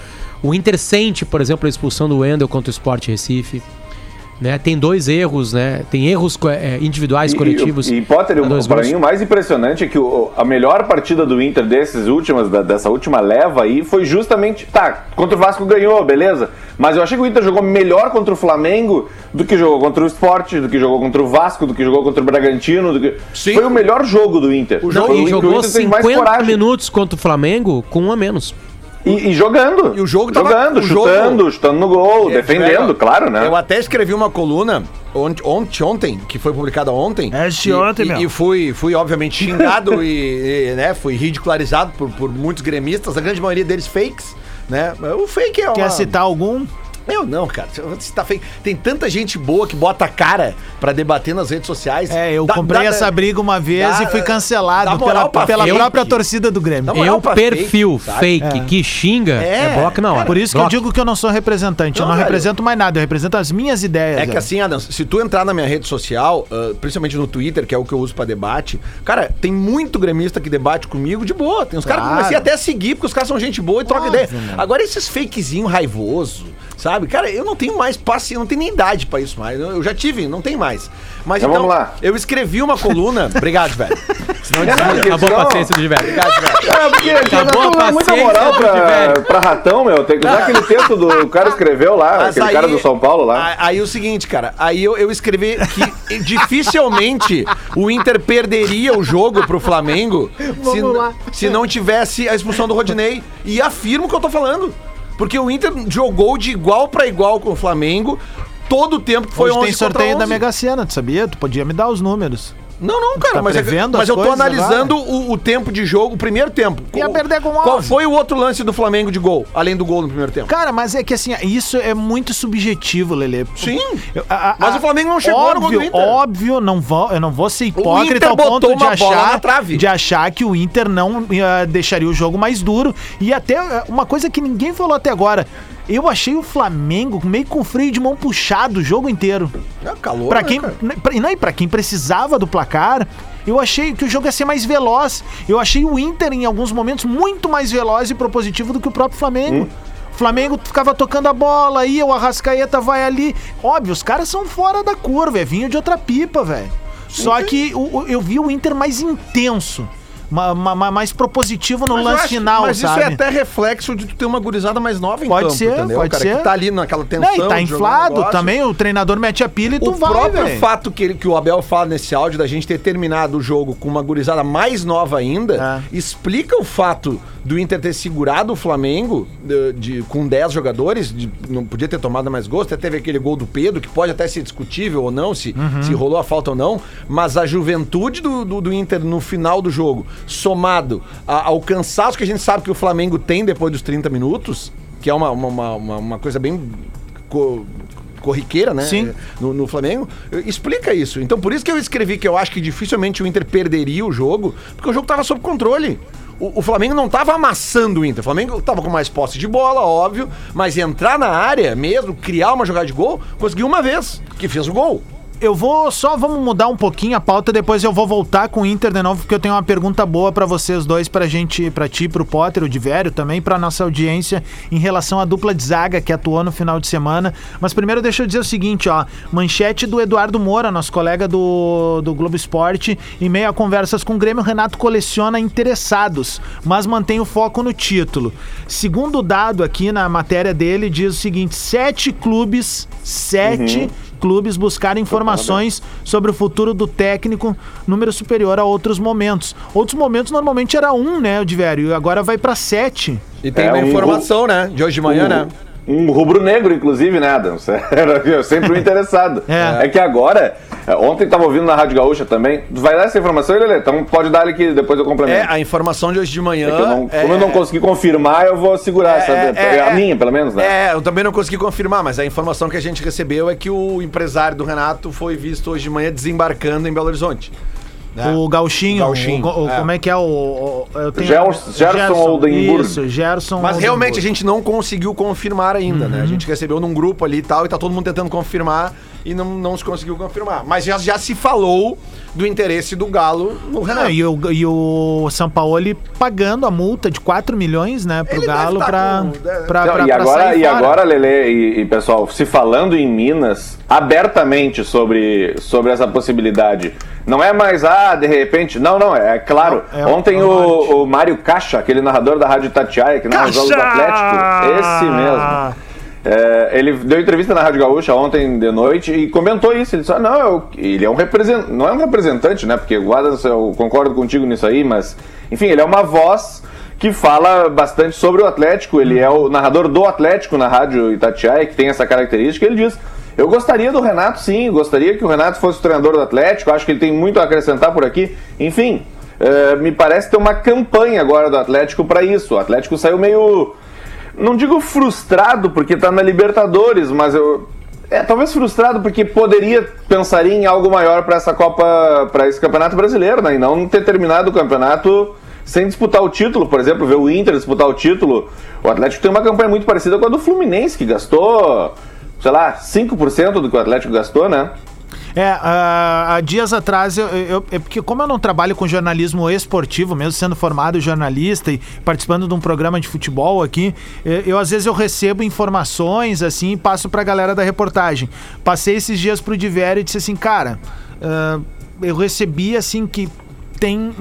[SPEAKER 3] O Inter sente, por exemplo, a expulsão do Wendel contra o Sport Recife. Né? Tem dois erros, né? Tem erros co- é, individuais, coletivos.
[SPEAKER 4] E, e Potter,
[SPEAKER 3] a
[SPEAKER 4] o-
[SPEAKER 3] dois
[SPEAKER 4] pra
[SPEAKER 3] gols.
[SPEAKER 4] mim o mais impressionante é que o- a melhor partida do Inter desses últimas, da- dessa última leva aí foi justamente. Tá, contra o Vasco ganhou, beleza. Mas eu achei que o Inter jogou melhor contra o Flamengo do que jogou contra o Sport, do que jogou contra o Vasco, do que jogou contra o Bragantino. Do que... Foi o melhor jogo do Inter.
[SPEAKER 2] O
[SPEAKER 3] Não,
[SPEAKER 2] jogo-
[SPEAKER 4] Foi o
[SPEAKER 3] e jogou
[SPEAKER 4] Inter teve mais
[SPEAKER 3] 50
[SPEAKER 4] coragem.
[SPEAKER 3] minutos contra o Flamengo com um a menos.
[SPEAKER 4] E, e jogando.
[SPEAKER 2] E o jogo tava-
[SPEAKER 4] Jogando,
[SPEAKER 2] o jogo-
[SPEAKER 4] chutando, chutando no gol,
[SPEAKER 2] É,
[SPEAKER 4] defendendo,
[SPEAKER 2] velho,
[SPEAKER 4] claro, né?
[SPEAKER 2] Eu até escrevi uma coluna ont- ont- ontem, que foi publicada ontem.
[SPEAKER 1] É, de
[SPEAKER 2] e,
[SPEAKER 1] ontem,
[SPEAKER 2] e,
[SPEAKER 1] meu.
[SPEAKER 2] E fui, fui obviamente, xingado [LAUGHS] e, e, né, fui ridicularizado por, por muitos gremistas, a grande maioria deles fakes, né? O fake é uma...
[SPEAKER 1] Quer citar algum?
[SPEAKER 2] Eu não, cara. Você tá fake. Tem tanta gente boa que bota a cara pra debater nas redes sociais.
[SPEAKER 1] É, eu
[SPEAKER 2] Dá-
[SPEAKER 1] comprei
[SPEAKER 2] dá-
[SPEAKER 1] essa briga uma vez
[SPEAKER 2] dá-
[SPEAKER 1] e fui cancelado pela, pela
[SPEAKER 2] fake.
[SPEAKER 1] própria torcida do Grêmio.
[SPEAKER 3] Eu perfil
[SPEAKER 2] fake,
[SPEAKER 3] fake,
[SPEAKER 1] É.
[SPEAKER 3] que xinga,
[SPEAKER 2] É,
[SPEAKER 3] é, bloco na hora.
[SPEAKER 1] Por isso que
[SPEAKER 3] Bloco.
[SPEAKER 1] eu digo que eu não sou representante. eu
[SPEAKER 2] Não,
[SPEAKER 1] não
[SPEAKER 2] velho.
[SPEAKER 1] represento mais nada, eu represento as minhas ideias.
[SPEAKER 2] É que assim, Adams, se tu entrar na minha rede social, ah, principalmente no Twitter, que é o que eu uso pra debate, cara, tem muito gremista que debate comigo de boa. Tem uns caras que eu
[SPEAKER 1] Claro.
[SPEAKER 2] comecei até a seguir, porque os caras são gente boa e troca
[SPEAKER 1] Óbvio,
[SPEAKER 2] ideia.
[SPEAKER 1] mano.
[SPEAKER 2] Agora, esses fakezinho raivoso, sabe? Cara, eu não tenho mais paciência, eu não tenho nem idade pra isso mais. Eu eu já tive, não tem mais. Mas
[SPEAKER 4] Então
[SPEAKER 2] então,
[SPEAKER 4] vamos lá.
[SPEAKER 2] eu escrevi uma coluna. [LAUGHS] Obrigado, velho. Senão
[SPEAKER 4] É,
[SPEAKER 2] desvia.
[SPEAKER 3] Acabou a paciência do Gilberto.
[SPEAKER 2] Obrigado, velho.
[SPEAKER 4] É, porque
[SPEAKER 3] Acabou a
[SPEAKER 4] muita moral pra, pra ratão, meu. Tem que usar aquele texto do o [LAUGHS] cara escreveu lá,
[SPEAKER 2] Mas
[SPEAKER 4] aquele cara do São Paulo lá.
[SPEAKER 2] a- Aí, o seguinte, cara, aí eu, eu escrevi que dificilmente o Inter perderia o jogo pro Flamengo se, se não tivesse a expulsão do Rodinei. E afirmo o que eu tô falando. Porque o Inter jogou de igual pra igual com o Flamengo todo o tempo que foi
[SPEAKER 1] Hoje
[SPEAKER 2] 11
[SPEAKER 1] tem sorteio da
[SPEAKER 2] 11.
[SPEAKER 1] Mega Sena, tu sabia? Tu podia me dar os números.
[SPEAKER 2] Não, não, cara,
[SPEAKER 1] Tá
[SPEAKER 2] mas, é, mas
[SPEAKER 1] as
[SPEAKER 2] eu tô analisando o, o tempo de jogo, o primeiro tempo.
[SPEAKER 1] Ia perder com
[SPEAKER 2] Qual
[SPEAKER 1] 11.
[SPEAKER 2] foi o outro lance do Flamengo de gol, além do gol no primeiro tempo?
[SPEAKER 1] Cara, mas é que assim, isso é muito subjetivo, Lelê.
[SPEAKER 2] Sim.
[SPEAKER 1] Eu- a- a-
[SPEAKER 2] Mas o Flamengo não chegou no gol do
[SPEAKER 1] óbvio,
[SPEAKER 2] Inter.
[SPEAKER 1] Óbvio, não vou, eu não vou ser hipócrita
[SPEAKER 2] Inter
[SPEAKER 1] ao ponto de achar, de achar que o Inter não eh, deixaria o jogo mais duro. E até eh, uma coisa que ninguém falou até agora. Eu achei o Flamengo meio com freio de mão puxado o jogo inteiro.
[SPEAKER 2] É calor,
[SPEAKER 1] Pra
[SPEAKER 2] né,
[SPEAKER 1] quem, né, pra- não, e pra quem precisava do placar, eu achei que o jogo ia ser mais veloz. Eu achei o Inter, em alguns momentos, muito mais veloz e propositivo do que o próprio Flamengo. O Flamengo ficava tocando a bola, ia, o Arrascaeta vai ali. Óbvio, os caras são fora da curva, é vinho de outra pipa, velho. Só que o- eu vi o Inter mais intenso. Ma- ma- ma- mais propositivo no
[SPEAKER 2] Mas
[SPEAKER 1] lance
[SPEAKER 2] acho-
[SPEAKER 1] final,
[SPEAKER 2] mas
[SPEAKER 1] sabe?
[SPEAKER 2] isso é até reflexo de tu ter uma gurizada mais nova em
[SPEAKER 1] Pode
[SPEAKER 2] campo,
[SPEAKER 1] ser,
[SPEAKER 2] entendeu?
[SPEAKER 1] pode
[SPEAKER 2] cara,
[SPEAKER 1] ser.
[SPEAKER 2] que tá ali naquela tensão.
[SPEAKER 1] Não, e tá
[SPEAKER 2] um
[SPEAKER 1] inflado
[SPEAKER 2] negócio.
[SPEAKER 1] também, o treinador mete a pilha e tu
[SPEAKER 2] O
[SPEAKER 1] vai,
[SPEAKER 2] próprio
[SPEAKER 1] velho.
[SPEAKER 2] fato que, ele- que o Abel fala nesse áudio da gente ter terminado o jogo com uma gurizada mais nova ainda,
[SPEAKER 1] É.
[SPEAKER 2] explica o fato do Inter ter segurado o Flamengo de, de- com 10 jogadores, de- não podia ter tomado mais gosto, até teve aquele gol do Pedro, que pode até ser discutível ou não, se,
[SPEAKER 1] Uhum.
[SPEAKER 2] se rolou a falta ou não, mas a juventude do, do, do Inter no final do jogo, somado a- ao cansaço que a gente sabe que o Flamengo tem depois dos 30 minutos, que é uma, uma, uma, uma- coisa bem co- corriqueira, né?
[SPEAKER 1] Sim.
[SPEAKER 2] No, no Flamengo, explica isso. Então, por isso que eu escrevi que eu acho que dificilmente o Inter perderia o jogo, porque o jogo estava sob controle. O, o Flamengo não estava amassando o Inter. O Flamengo estava com mais posse de bola, óbvio, mas entrar na área mesmo, criar uma jogada de gol, conseguiu uma vez, que fez o gol.
[SPEAKER 1] Eu vou só vamos mudar um pouquinho a pauta, depois eu vou voltar com o Inter de novo, porque eu tenho uma pergunta boa pra vocês dois, pra gente, pra ti, pro Potter, o Divério também, pra nossa audiência em relação à dupla de zaga que atuou no final de semana. Mas primeiro deixa eu dizer o seguinte, ó, manchete do Eduardo Moura, nosso colega do, do Globo Esporte, em meio a conversas com o Grêmio, Renato coleciona interessados, mas mantém o foco no título. Segundo dado aqui na matéria dele, diz o seguinte: sete clubes, sete clubes buscaram informações sobre o futuro do técnico, número superior a outros momentos. Outros momentos normalmente era um, né, Divério? E agora vai pra sete.
[SPEAKER 2] E tem
[SPEAKER 4] É,
[SPEAKER 2] uma
[SPEAKER 4] um
[SPEAKER 2] informação, né? De hoje de manhã, né?
[SPEAKER 4] Um rubro-negro, inclusive, né, Adams? [LAUGHS] Era sempre um interessado.
[SPEAKER 1] É.
[SPEAKER 4] É. que agora, é, ontem tava ouvindo na Rádio Gaúcha também. Vai dar essa informação, Lelê? Então pode dar ali que depois eu
[SPEAKER 2] É,
[SPEAKER 4] complemento.
[SPEAKER 2] a informação de hoje de manhã.
[SPEAKER 4] É eu não-
[SPEAKER 2] é-
[SPEAKER 4] como eu não consegui confirmar, eu vou segurar essa.
[SPEAKER 2] é,
[SPEAKER 4] a
[SPEAKER 2] é.
[SPEAKER 4] minha, pelo menos, né?
[SPEAKER 2] É, eu também não consegui confirmar, mas a informação que a gente recebeu é que o empresário do Renato foi visto hoje de manhã desembarcando em Belo Horizonte. É.
[SPEAKER 1] O Gauchinho,
[SPEAKER 2] O Gauchinho,
[SPEAKER 1] o- o-
[SPEAKER 2] é.
[SPEAKER 1] como é que é o... o- eu tenho-
[SPEAKER 4] Gers- Gerson Oldenburg.
[SPEAKER 1] Isso, Gerson
[SPEAKER 2] Mas realmente a
[SPEAKER 1] Oldenburg.
[SPEAKER 2] gente não conseguiu confirmar ainda, né? A gente recebeu num grupo ali e tal, e tá todo mundo tentando confirmar e não, não se conseguiu confirmar. Mas já, já se falou do interesse do Galo no
[SPEAKER 1] Não,
[SPEAKER 2] Renato.
[SPEAKER 1] e, o, e o Sampaoli pagando a multa de 4 milhões, né, pro
[SPEAKER 2] Ele
[SPEAKER 1] Galo
[SPEAKER 2] tá
[SPEAKER 1] pra,
[SPEAKER 4] e
[SPEAKER 1] pra
[SPEAKER 4] agora,
[SPEAKER 1] sair
[SPEAKER 4] e
[SPEAKER 1] fora.
[SPEAKER 4] agora, Lele e, e pessoal, se falando em Minas abertamente sobre, sobre essa possibilidade, não é mais, ah, de repente. Não, não, é claro.
[SPEAKER 1] Não, é
[SPEAKER 4] Ontem
[SPEAKER 1] o-
[SPEAKER 4] o, o Mário Caixa, aquele narrador da Rádio Tatiaia, que narra os jogos do Atlético, esse mesmo. É, ele deu entrevista na Rádio Gaúcha ontem de noite e comentou isso. Ele disse: ah, não, eu- ele é um representante, não é um representante, né? Porque o Adams, eu concordo contigo nisso aí, mas enfim, ele é uma voz que fala bastante sobre o Atlético. Ele é o narrador do Atlético na Rádio Itatiaia, que tem essa característica. Ele diz: Eu gostaria do Renato, sim, gostaria que o Renato fosse o treinador do Atlético. Acho que ele tem muito a acrescentar por aqui. Enfim, é, me parece ter uma campanha agora do Atlético para isso. O Atlético saiu meio não digo frustrado porque tá na Libertadores, mas eu é talvez frustrado porque poderia pensar em algo maior para essa Copa, para esse Campeonato Brasileiro, né? E não ter terminado o campeonato sem disputar o título, por exemplo, ver o Inter disputar o título. O Atlético tem uma campanha muito parecida com a do Fluminense, que gastou, sei lá, 5% do que o Atlético gastou, né?
[SPEAKER 1] É, há há dias atrás, eu, eu- é porque como eu não trabalho com jornalismo esportivo, mesmo sendo formado jornalista e participando de um programa de futebol aqui, eh, eu às vezes eu recebo informações assim e passo pra galera da reportagem. Passei esses dias pro Divério e disse assim, cara, ah, eu recebi assim que tem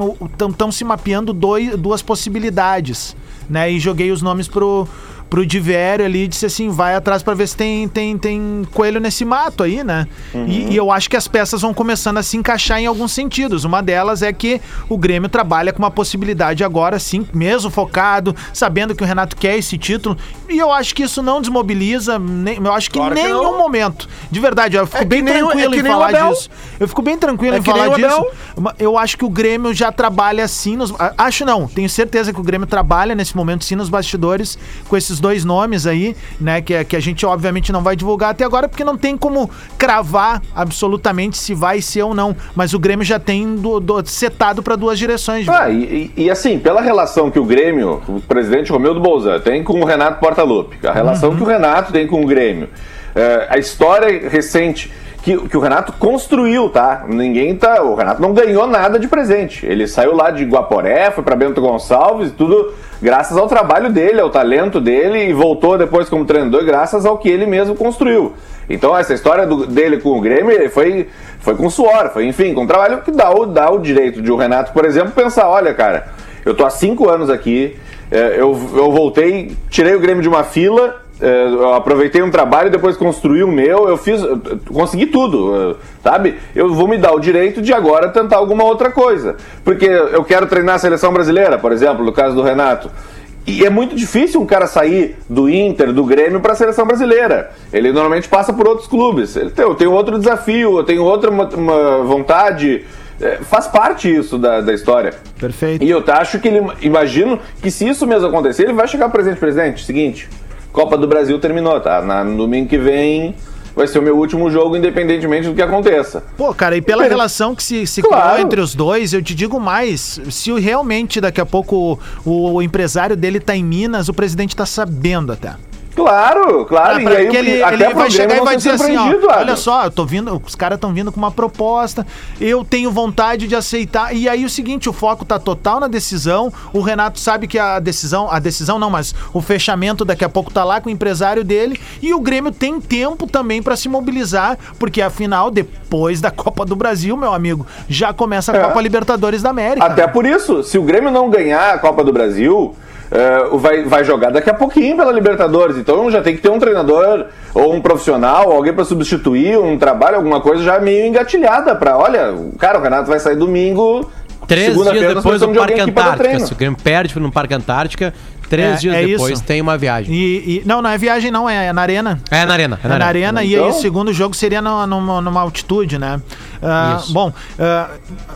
[SPEAKER 1] estão se mapeando dois, duas possibilidades, né? E joguei os nomes pro pro Divério ali e disse assim, vai atrás pra ver se tem tem, tem coelho nesse mato aí, né? E, e eu acho que as peças vão começando a se encaixar em alguns sentidos. Uma delas é que o Grêmio trabalha com uma possibilidade agora, sim, mesmo focado, sabendo que o Renato quer esse título. E eu acho que isso não desmobiliza, nem, eu acho que
[SPEAKER 2] Claro
[SPEAKER 1] em nenhum
[SPEAKER 2] não.
[SPEAKER 1] momento. De verdade, eu fico
[SPEAKER 2] É
[SPEAKER 1] bem
[SPEAKER 2] nem é
[SPEAKER 1] tranquilo
[SPEAKER 2] que
[SPEAKER 1] em falar disso. Eu fico bem tranquilo
[SPEAKER 2] É
[SPEAKER 1] em falar disso. Eu acho que o Grêmio já trabalha assim nos. Acho não, tenho certeza que o Grêmio trabalha nesse momento sim nos bastidores com esses dois nomes aí, né? Que, é- que a gente obviamente não vai divulgar até agora, porque não tem como cravar absolutamente se vai ser ou não. Mas o Grêmio já tem do, do- setado para duas direções.
[SPEAKER 4] Ah, e, e- assim, pela relação que o Grêmio, o presidente Romildo Bolzan, tem com o Renato Portaluppi, a relação que o Renato tem com o Grêmio, eh, a história recente que, que o Renato construiu, tá? Ninguém tá. O Renato não ganhou nada de presente. Ele saiu lá de Guaporé, foi para Bento Gonçalves, tudo graças ao trabalho dele, ao talento dele, e voltou depois como treinador, graças ao que ele mesmo construiu. Então, essa história do- dele com o Grêmio foi, foi com suor, foi, enfim, com trabalho que dá o, dá o direito de o Renato, por exemplo, pensar: olha, cara, eu tô há cinco anos aqui, é, eu, eu voltei, tirei o Grêmio de uma fila, eu aproveitei um trabalho, depois construí o meu, eu fiz, eu consegui tudo, é, sabe? Eu vou me dar o direito de agora tentar alguma outra coisa. Porque eu quero treinar a seleção brasileira, por exemplo, no caso do Renato. E é muito difícil um cara sair do Inter, do Grêmio, para a seleção brasileira. Ele normalmente passa por outros clubes. Ele tem, eu tenho outro desafio, eu tenho outra uma, uma vontade. É, faz parte isso da, da história.
[SPEAKER 1] Perfeito.
[SPEAKER 4] E eu acho que ele, imagino que se isso mesmo acontecer, ele vai chegar presidente, presidente, seguinte, Copa do Brasil terminou, tá? Na, no domingo que vem vai ser o meu último jogo, independentemente do que aconteça.
[SPEAKER 1] Pô, cara, e pela relação que se, se
[SPEAKER 4] Claro.
[SPEAKER 1] criou entre os dois, eu te digo mais. Se realmente daqui a pouco o, o empresário dele tá em Minas, o presidente tá sabendo até.
[SPEAKER 4] Claro, claro.
[SPEAKER 1] Pra
[SPEAKER 4] e aí
[SPEAKER 1] ele,
[SPEAKER 4] até
[SPEAKER 1] ele vai
[SPEAKER 4] Grêmio
[SPEAKER 1] chegar e vai dizer assim, ó, olha só, eu tô vindo, os caras estão vindo com uma proposta, eu tenho vontade de aceitar. E aí o seguinte, o foco tá total na decisão. O Renato sabe que a decisão, a decisão não, mas o fechamento daqui a pouco tá lá com o empresário dele e o Grêmio tem tempo também pra se mobilizar, porque afinal depois da [LAUGHS] Copa do Brasil, meu amigo, já começa a
[SPEAKER 4] É.
[SPEAKER 1] Copa Libertadores da América.
[SPEAKER 4] Até por isso, se o Grêmio não ganhar a Copa do Brasil, é, vai, vai jogar daqui a pouquinho pela Libertadores. Então já tem que ter um treinador ou um profissional, alguém para substituir, um trabalho, alguma coisa já meio engatilhada para, olha, cara, o Renato vai sair domingo.
[SPEAKER 3] Três dias depois do Parque Antártica. Se o Grêmio perde no Parque Antártica, três
[SPEAKER 1] É,
[SPEAKER 3] dias
[SPEAKER 1] é
[SPEAKER 3] depois
[SPEAKER 1] isso.
[SPEAKER 3] tem uma viagem.
[SPEAKER 1] E, e- não, não é viagem não, é, é na arena.
[SPEAKER 3] É na arena.
[SPEAKER 1] É na arena e aí
[SPEAKER 4] Então-
[SPEAKER 1] o segundo jogo seria numa, numa, numa altitude, né?
[SPEAKER 3] Isso.
[SPEAKER 1] bom, ah,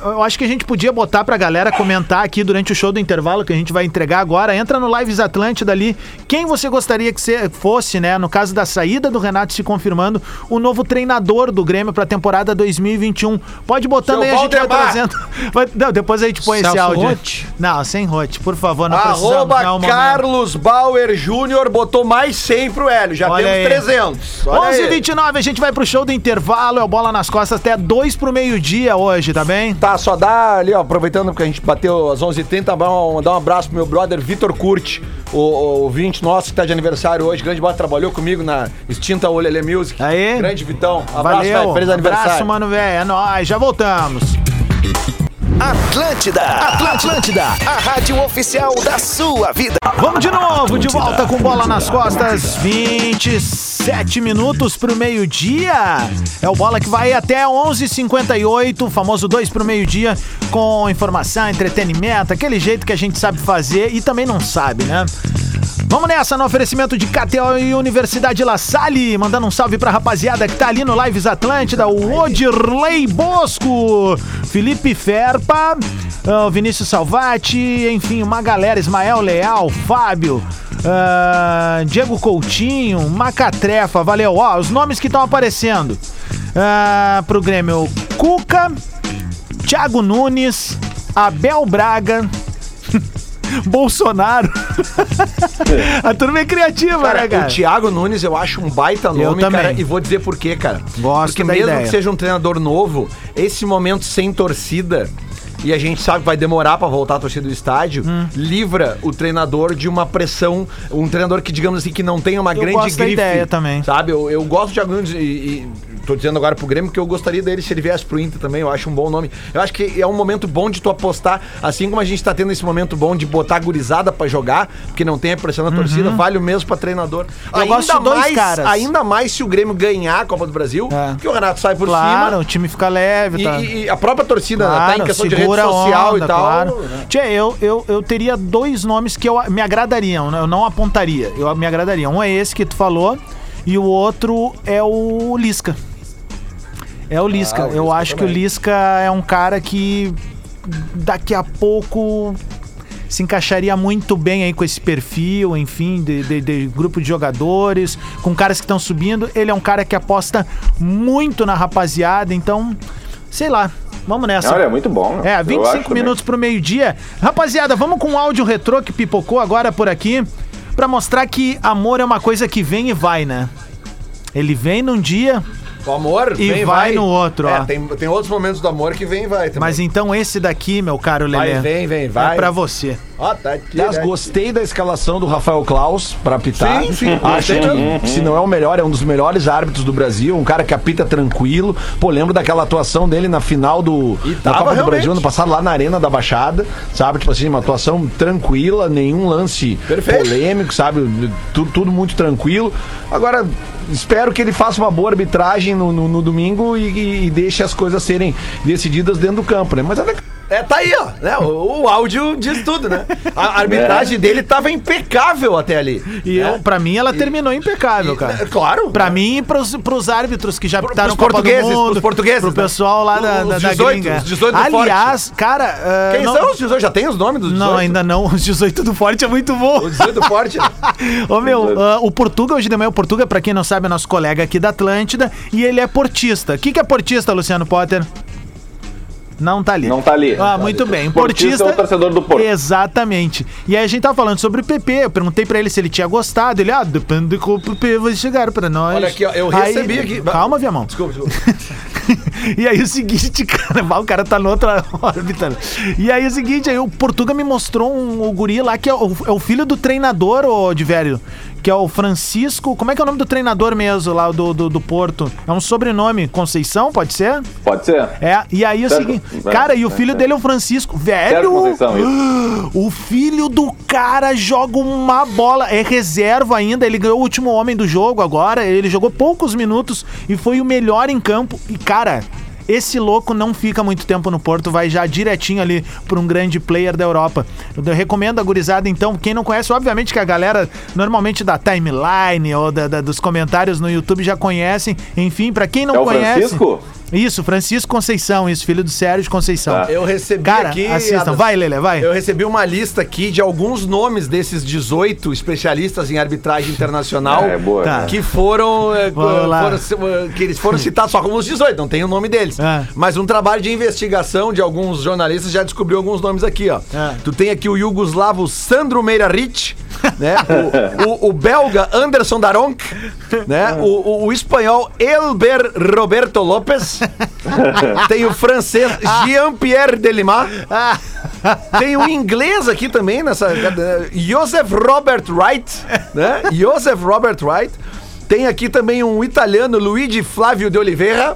[SPEAKER 1] eu acho que a gente podia botar pra galera comentar aqui durante o show do intervalo que a gente vai entregar agora. Entra no Lives Atlântida ali. Quem você gostaria que você fosse, né? No caso da saída do Renato se confirmando, o novo treinador do Grêmio pra temporada 2021. Pode botando
[SPEAKER 2] Seu
[SPEAKER 1] aí, a gente vai trazendo. [LAUGHS] Vai- não, depois a gente põe esse
[SPEAKER 3] Celso
[SPEAKER 1] áudio.
[SPEAKER 3] Roth?
[SPEAKER 1] Não, sem rote, por favor, não precisamos.
[SPEAKER 2] Arroba
[SPEAKER 1] não é o momento.
[SPEAKER 2] Carlos Bauer Júnior botou mais 100 pro Hélio. Já
[SPEAKER 1] Olha
[SPEAKER 2] temos
[SPEAKER 1] aí.
[SPEAKER 2] 300. Olha
[SPEAKER 1] 11
[SPEAKER 2] aí.
[SPEAKER 1] h 29 a gente vai pro show do intervalo, é o Bola nas Costas até 2 pro meio-dia hoje, tá bem?
[SPEAKER 2] Tá, só dá ali, ó, aproveitando que a gente bateu às 11h30, mandar um, abraço pro meu brother Vitor Curti, o, o ouvinte nosso que tá de aniversário hoje. Grande bola, trabalhou comigo na extinta Olelê Music.
[SPEAKER 1] Aí.
[SPEAKER 2] Grande Vitão. Abraço,
[SPEAKER 1] Valeu,
[SPEAKER 2] velho. Feliz aniversário.
[SPEAKER 1] abraço, mano, velho, é nóis, já voltamos.
[SPEAKER 6] Atlântida, Atlântida, a rádio oficial da sua vida.
[SPEAKER 1] Vamos de novo, de volta com Bola nas Costas, 27 minutos pro meio-dia. É o Bola que vai até 11h58, o famoso 2 pro meio-dia, com informação, entretenimento, aquele jeito que a gente sabe fazer e também não sabe, né? Vamos nessa no oferecimento de KTO e Universidade La Salle, mandando um salve pra rapaziada que tá ali no Lives Atlântida, o Odirley Bosco, Felipe Ferpa, ah, o Vinícius Salvati, enfim, uma galera, Ismael Leal, Fábio, ah, Diego Coutinho, Macatrefa, valeu, ó, os nomes que estão aparecendo ah, pro Grêmio, Cuca, Thiago Nunes, Abel Braga, [LAUGHS] Bolsonaro. [LAUGHS] A turma é criativa,
[SPEAKER 2] Cara,
[SPEAKER 1] né, cara?
[SPEAKER 2] o Thiago Nunes eu acho um baita
[SPEAKER 1] Eu
[SPEAKER 2] nome,
[SPEAKER 1] também.
[SPEAKER 2] cara, e vou dizer por quê, cara.
[SPEAKER 1] Gosto
[SPEAKER 2] Porque mesmo
[SPEAKER 1] ideia.
[SPEAKER 2] que seja um treinador novo, esse momento sem torcida, e a gente sabe que vai demorar pra voltar a torcida do estádio,
[SPEAKER 1] Hum.
[SPEAKER 2] livra o treinador de uma pressão, um treinador que, digamos assim, que não tenha uma
[SPEAKER 1] Eu
[SPEAKER 2] grande
[SPEAKER 1] gosto da
[SPEAKER 2] grife.
[SPEAKER 1] ideia também.
[SPEAKER 2] Sabe, eu, eu gosto Thiago Nunes e, e tô dizendo agora pro Grêmio que eu gostaria dele se ele viesse pro Inter também, eu acho um bom nome. Eu acho que é um momento bom de tu apostar, assim como a gente tá tendo esse momento bom de botar a gurizada pra jogar, porque não tem a pressão da torcida, vale o mesmo pra treinador.
[SPEAKER 1] Uhum. Eu gosto de dois
[SPEAKER 2] mais,
[SPEAKER 1] caras.
[SPEAKER 2] Ainda mais se o Grêmio ganhar a Copa do Brasil,
[SPEAKER 1] É.
[SPEAKER 2] que o Renato sai por
[SPEAKER 1] Claro,
[SPEAKER 2] cima.
[SPEAKER 1] o time fica leve,
[SPEAKER 2] E,
[SPEAKER 1] tá?
[SPEAKER 2] e- e a própria torcida
[SPEAKER 1] Claro,
[SPEAKER 2] tá em questão de rede
[SPEAKER 1] segura a
[SPEAKER 2] social
[SPEAKER 1] onda,
[SPEAKER 2] e tal.
[SPEAKER 1] Claro.
[SPEAKER 2] né?
[SPEAKER 1] Tchê, eu, eu, eu teria dois nomes que eu, me agradariam, né? eu não apontaria, eu me agradaria. Um é esse que tu falou e o outro é o Lisca. É o Lisca.
[SPEAKER 2] Ah, o
[SPEAKER 1] eu
[SPEAKER 2] Lisca
[SPEAKER 1] acho que
[SPEAKER 2] também.
[SPEAKER 1] o Lisca é um cara que daqui a pouco se encaixaria muito bem aí com esse perfil, enfim, de, de- de grupo de jogadores, com caras que estão subindo. Ele é um cara que aposta muito na rapaziada, então, sei lá, vamos nessa.
[SPEAKER 4] Olha, é muito bom.
[SPEAKER 1] É,
[SPEAKER 4] eu
[SPEAKER 1] 25
[SPEAKER 4] acho também.
[SPEAKER 1] minutos pro meio-dia. Rapaziada, vamos com um áudio retrô que pipocou agora por aqui pra mostrar que amor é uma coisa que vem e vai, né? Ele vem num dia
[SPEAKER 2] O amor
[SPEAKER 1] E
[SPEAKER 2] vem,
[SPEAKER 1] vai no outro,
[SPEAKER 2] É,
[SPEAKER 1] ó.
[SPEAKER 2] tem, tem outros momentos do amor que vem e vai também.
[SPEAKER 1] Mas então esse daqui, meu caro Lelê,
[SPEAKER 2] Vai, vem, vem, vai.
[SPEAKER 1] é pra você.
[SPEAKER 2] Ó, tá.
[SPEAKER 8] Aliás,
[SPEAKER 2] né?
[SPEAKER 8] gostei da escalação do Rafael Klaus pra apitar.
[SPEAKER 2] Sim, sim,
[SPEAKER 8] Acho que, se não é o melhor, é um dos melhores árbitros do Brasil. Um cara que apita tranquilo. Pô, lembro daquela atuação dele na final do, da Copa do
[SPEAKER 2] realmente.
[SPEAKER 8] Brasil ano passado, lá na Arena da Baixada. Sabe? Tipo assim, uma atuação tranquila, nenhum lance
[SPEAKER 2] Perfeito.
[SPEAKER 8] polêmico, sabe? Tudo, tudo muito tranquilo. Agora, espero que ele faça uma boa arbitragem no, no- no domingo e, e- e deixe as coisas serem decididas dentro do campo, né? Mas é legal.
[SPEAKER 2] É, tá aí, ó. Né? O, o áudio diz tudo, né? A arbitragem dele tava impecável até ali.
[SPEAKER 1] E
[SPEAKER 2] né?
[SPEAKER 1] eu, pra mim ela terminou impecável,
[SPEAKER 2] E-
[SPEAKER 1] cara.
[SPEAKER 2] é, Claro.
[SPEAKER 1] Pra mim e pros, pros árbitros que já
[SPEAKER 2] Pro-
[SPEAKER 1] pitaram
[SPEAKER 2] pros
[SPEAKER 1] Copa do
[SPEAKER 2] portugueses,
[SPEAKER 1] Mundo,
[SPEAKER 2] pros portugueses,
[SPEAKER 1] pro
[SPEAKER 2] né?
[SPEAKER 1] pessoal lá da,
[SPEAKER 2] Os
[SPEAKER 1] da,
[SPEAKER 2] 18, os 18 do
[SPEAKER 1] Aliás, cara... ah,
[SPEAKER 2] Quem
[SPEAKER 1] não,
[SPEAKER 2] são os 18? Já tem os nomes dos 18?
[SPEAKER 1] Não, ainda não. [LAUGHS] Os 18 do Forte é muito bom.
[SPEAKER 2] Os 18 forte. né? [LAUGHS]
[SPEAKER 1] Ô meu, ah, o Portuga, hoje de manhã, o Portuga, pra quem não sabe, é nosso colega aqui da Atlântida e ele é portista. O que, que é portista, Luciano Potter? Não tá ali.
[SPEAKER 4] Não tá ali.
[SPEAKER 1] Ah, muito bem.
[SPEAKER 4] Portista é o torcedor do Porto.
[SPEAKER 1] Exatamente. E aí a gente tava falando sobre o PP. Eu perguntei pra ele se ele tinha gostado. Ele, ah, depende de como o PP vai chegar pra nós.
[SPEAKER 2] Olha aqui, ó, eu
[SPEAKER 1] Aí-
[SPEAKER 2] recebi aqui-
[SPEAKER 1] Calma, Viamão.
[SPEAKER 2] Desculpa, desculpa. [LAUGHS]
[SPEAKER 1] e aí o seguinte, [LAUGHS] cara, o cara tá noutra [LAUGHS] órbita. E aí o seguinte, aí o Portuga me mostrou um, o guri lá que é o, é o filho do treinador, ô de velho. Que é o Francisco. Como é que é o nome do treinador mesmo lá do, do, do Porto? É um sobrenome. Conceição, pode ser?
[SPEAKER 4] Pode ser?
[SPEAKER 1] É, e aí o
[SPEAKER 4] Certo.
[SPEAKER 1] seguinte. Cara, e o filho
[SPEAKER 4] vai.
[SPEAKER 1] dele é o Francisco. Velho!
[SPEAKER 4] Conceição. [GASPS]
[SPEAKER 1] O filho do cara joga uma bola. É reserva ainda. Ele ganhou o último homem do jogo agora. Ele jogou poucos minutos e foi o melhor em campo. E, cara. Esse louco não fica muito tempo no Porto, vai já direitinho ali para um grande player da Europa. Eu recomendo a gurizada, então, quem não conhece, obviamente que a galera normalmente da timeline ou da- da- dos comentários no YouTube já conhecem. Enfim, para quem não
[SPEAKER 4] É o
[SPEAKER 1] conhece.
[SPEAKER 4] Francisco?
[SPEAKER 1] Isso, Francisco Conceição, isso, filho do Sérgio Conceição.
[SPEAKER 4] Tá.
[SPEAKER 2] Eu recebi
[SPEAKER 1] Cara,
[SPEAKER 2] aqui.
[SPEAKER 1] assistam.
[SPEAKER 2] Adas,
[SPEAKER 1] Vai, Lele, vai.
[SPEAKER 2] Eu recebi uma lista aqui de alguns nomes desses 18 especialistas em arbitragem internacional
[SPEAKER 4] É, boa.
[SPEAKER 1] Tá.
[SPEAKER 2] que foram, eh,
[SPEAKER 1] lá.
[SPEAKER 2] foram eh, que eles foram [LAUGHS] citados só como os 18, não tem o nome deles.
[SPEAKER 1] É.
[SPEAKER 2] Mas um trabalho de investigação de alguns jornalistas já descobriu alguns nomes aqui, ó.
[SPEAKER 1] É.
[SPEAKER 2] Tu tem aqui o Yugoslavo Sandro Meira Rich, né? O, o- o belga Anderson Daronk, né? [LAUGHS] O, o- o espanhol Elber Roberto Lopes. [LAUGHS] Tem o francês Jean-Pierre Delimar. Tem o inglês aqui também nessa. Joseph Robert Wright, né? Joseph Robert Wright. Tem aqui também um italiano, Luigi Flávio de Oliveira.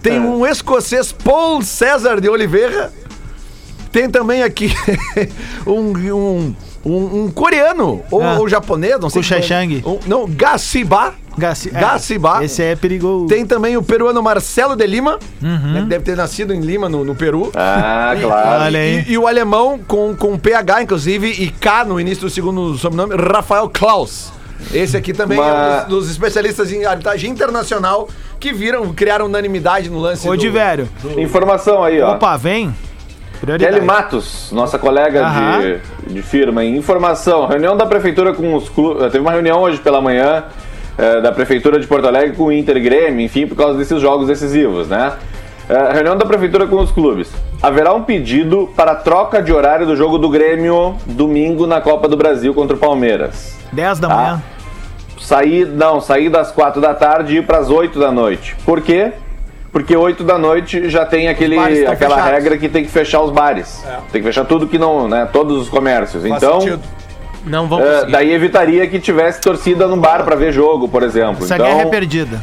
[SPEAKER 2] Tem um escocês, Paul César de Oliveira. Tem também aqui [LAUGHS] um, um, um, um coreano, ou,
[SPEAKER 1] Ah.
[SPEAKER 2] ou japonês, não sei. Qual é.
[SPEAKER 1] Shang.
[SPEAKER 2] Um- não, Gaciba.
[SPEAKER 1] Gaci- é,
[SPEAKER 2] Gaciba.
[SPEAKER 1] Esse é perigoso.
[SPEAKER 2] Tem também o peruano Marcelo de Lima,
[SPEAKER 1] Uhum.
[SPEAKER 2] né, que deve ter nascido em Lima, no, no Peru.
[SPEAKER 4] Ah, claro.
[SPEAKER 1] Olha aí.
[SPEAKER 2] E, e o alemão com, com PH, inclusive, e K no início do segundo sobrenome, Rafael Klaus. Esse aqui também é um dos, dos especialistas em arbitragem internacional que viram, criaram unanimidade no lance.
[SPEAKER 1] Ô,
[SPEAKER 2] do-
[SPEAKER 1] de velho.
[SPEAKER 4] Informação aí, ó.
[SPEAKER 1] Opa, vem. Prioridade.
[SPEAKER 4] Kelly Matos, nossa colega
[SPEAKER 1] Aham.
[SPEAKER 4] de, de firma, em informação, reunião da prefeitura com os clubes. Teve uma reunião hoje pela manhã eh, da prefeitura de Porto Alegre com o Inter Grêmio, enfim, por causa desses jogos decisivos, né? Eh, reunião da prefeitura com os clubes. Haverá um pedido para troca de horário do jogo do Grêmio domingo na Copa do Brasil contra o Palmeiras.
[SPEAKER 1] 10 da
[SPEAKER 4] Tá.
[SPEAKER 1] manhã.
[SPEAKER 4] Sair, não, sair das 4 da tarde e ir para as 8 da noite. Por quê? Porque 8 da noite já tem aquele, aquela
[SPEAKER 2] fechados.
[SPEAKER 4] regra que tem que fechar os bares. Tem que fechar tudo que não, né? Todos os comércios.
[SPEAKER 2] Faz
[SPEAKER 4] então,
[SPEAKER 2] sentido.
[SPEAKER 3] Não vão conseguir.
[SPEAKER 4] daí evitaria que tivesse torcida no bar para ver jogo, por exemplo.
[SPEAKER 1] Essa
[SPEAKER 4] então,
[SPEAKER 1] guerra é perdida.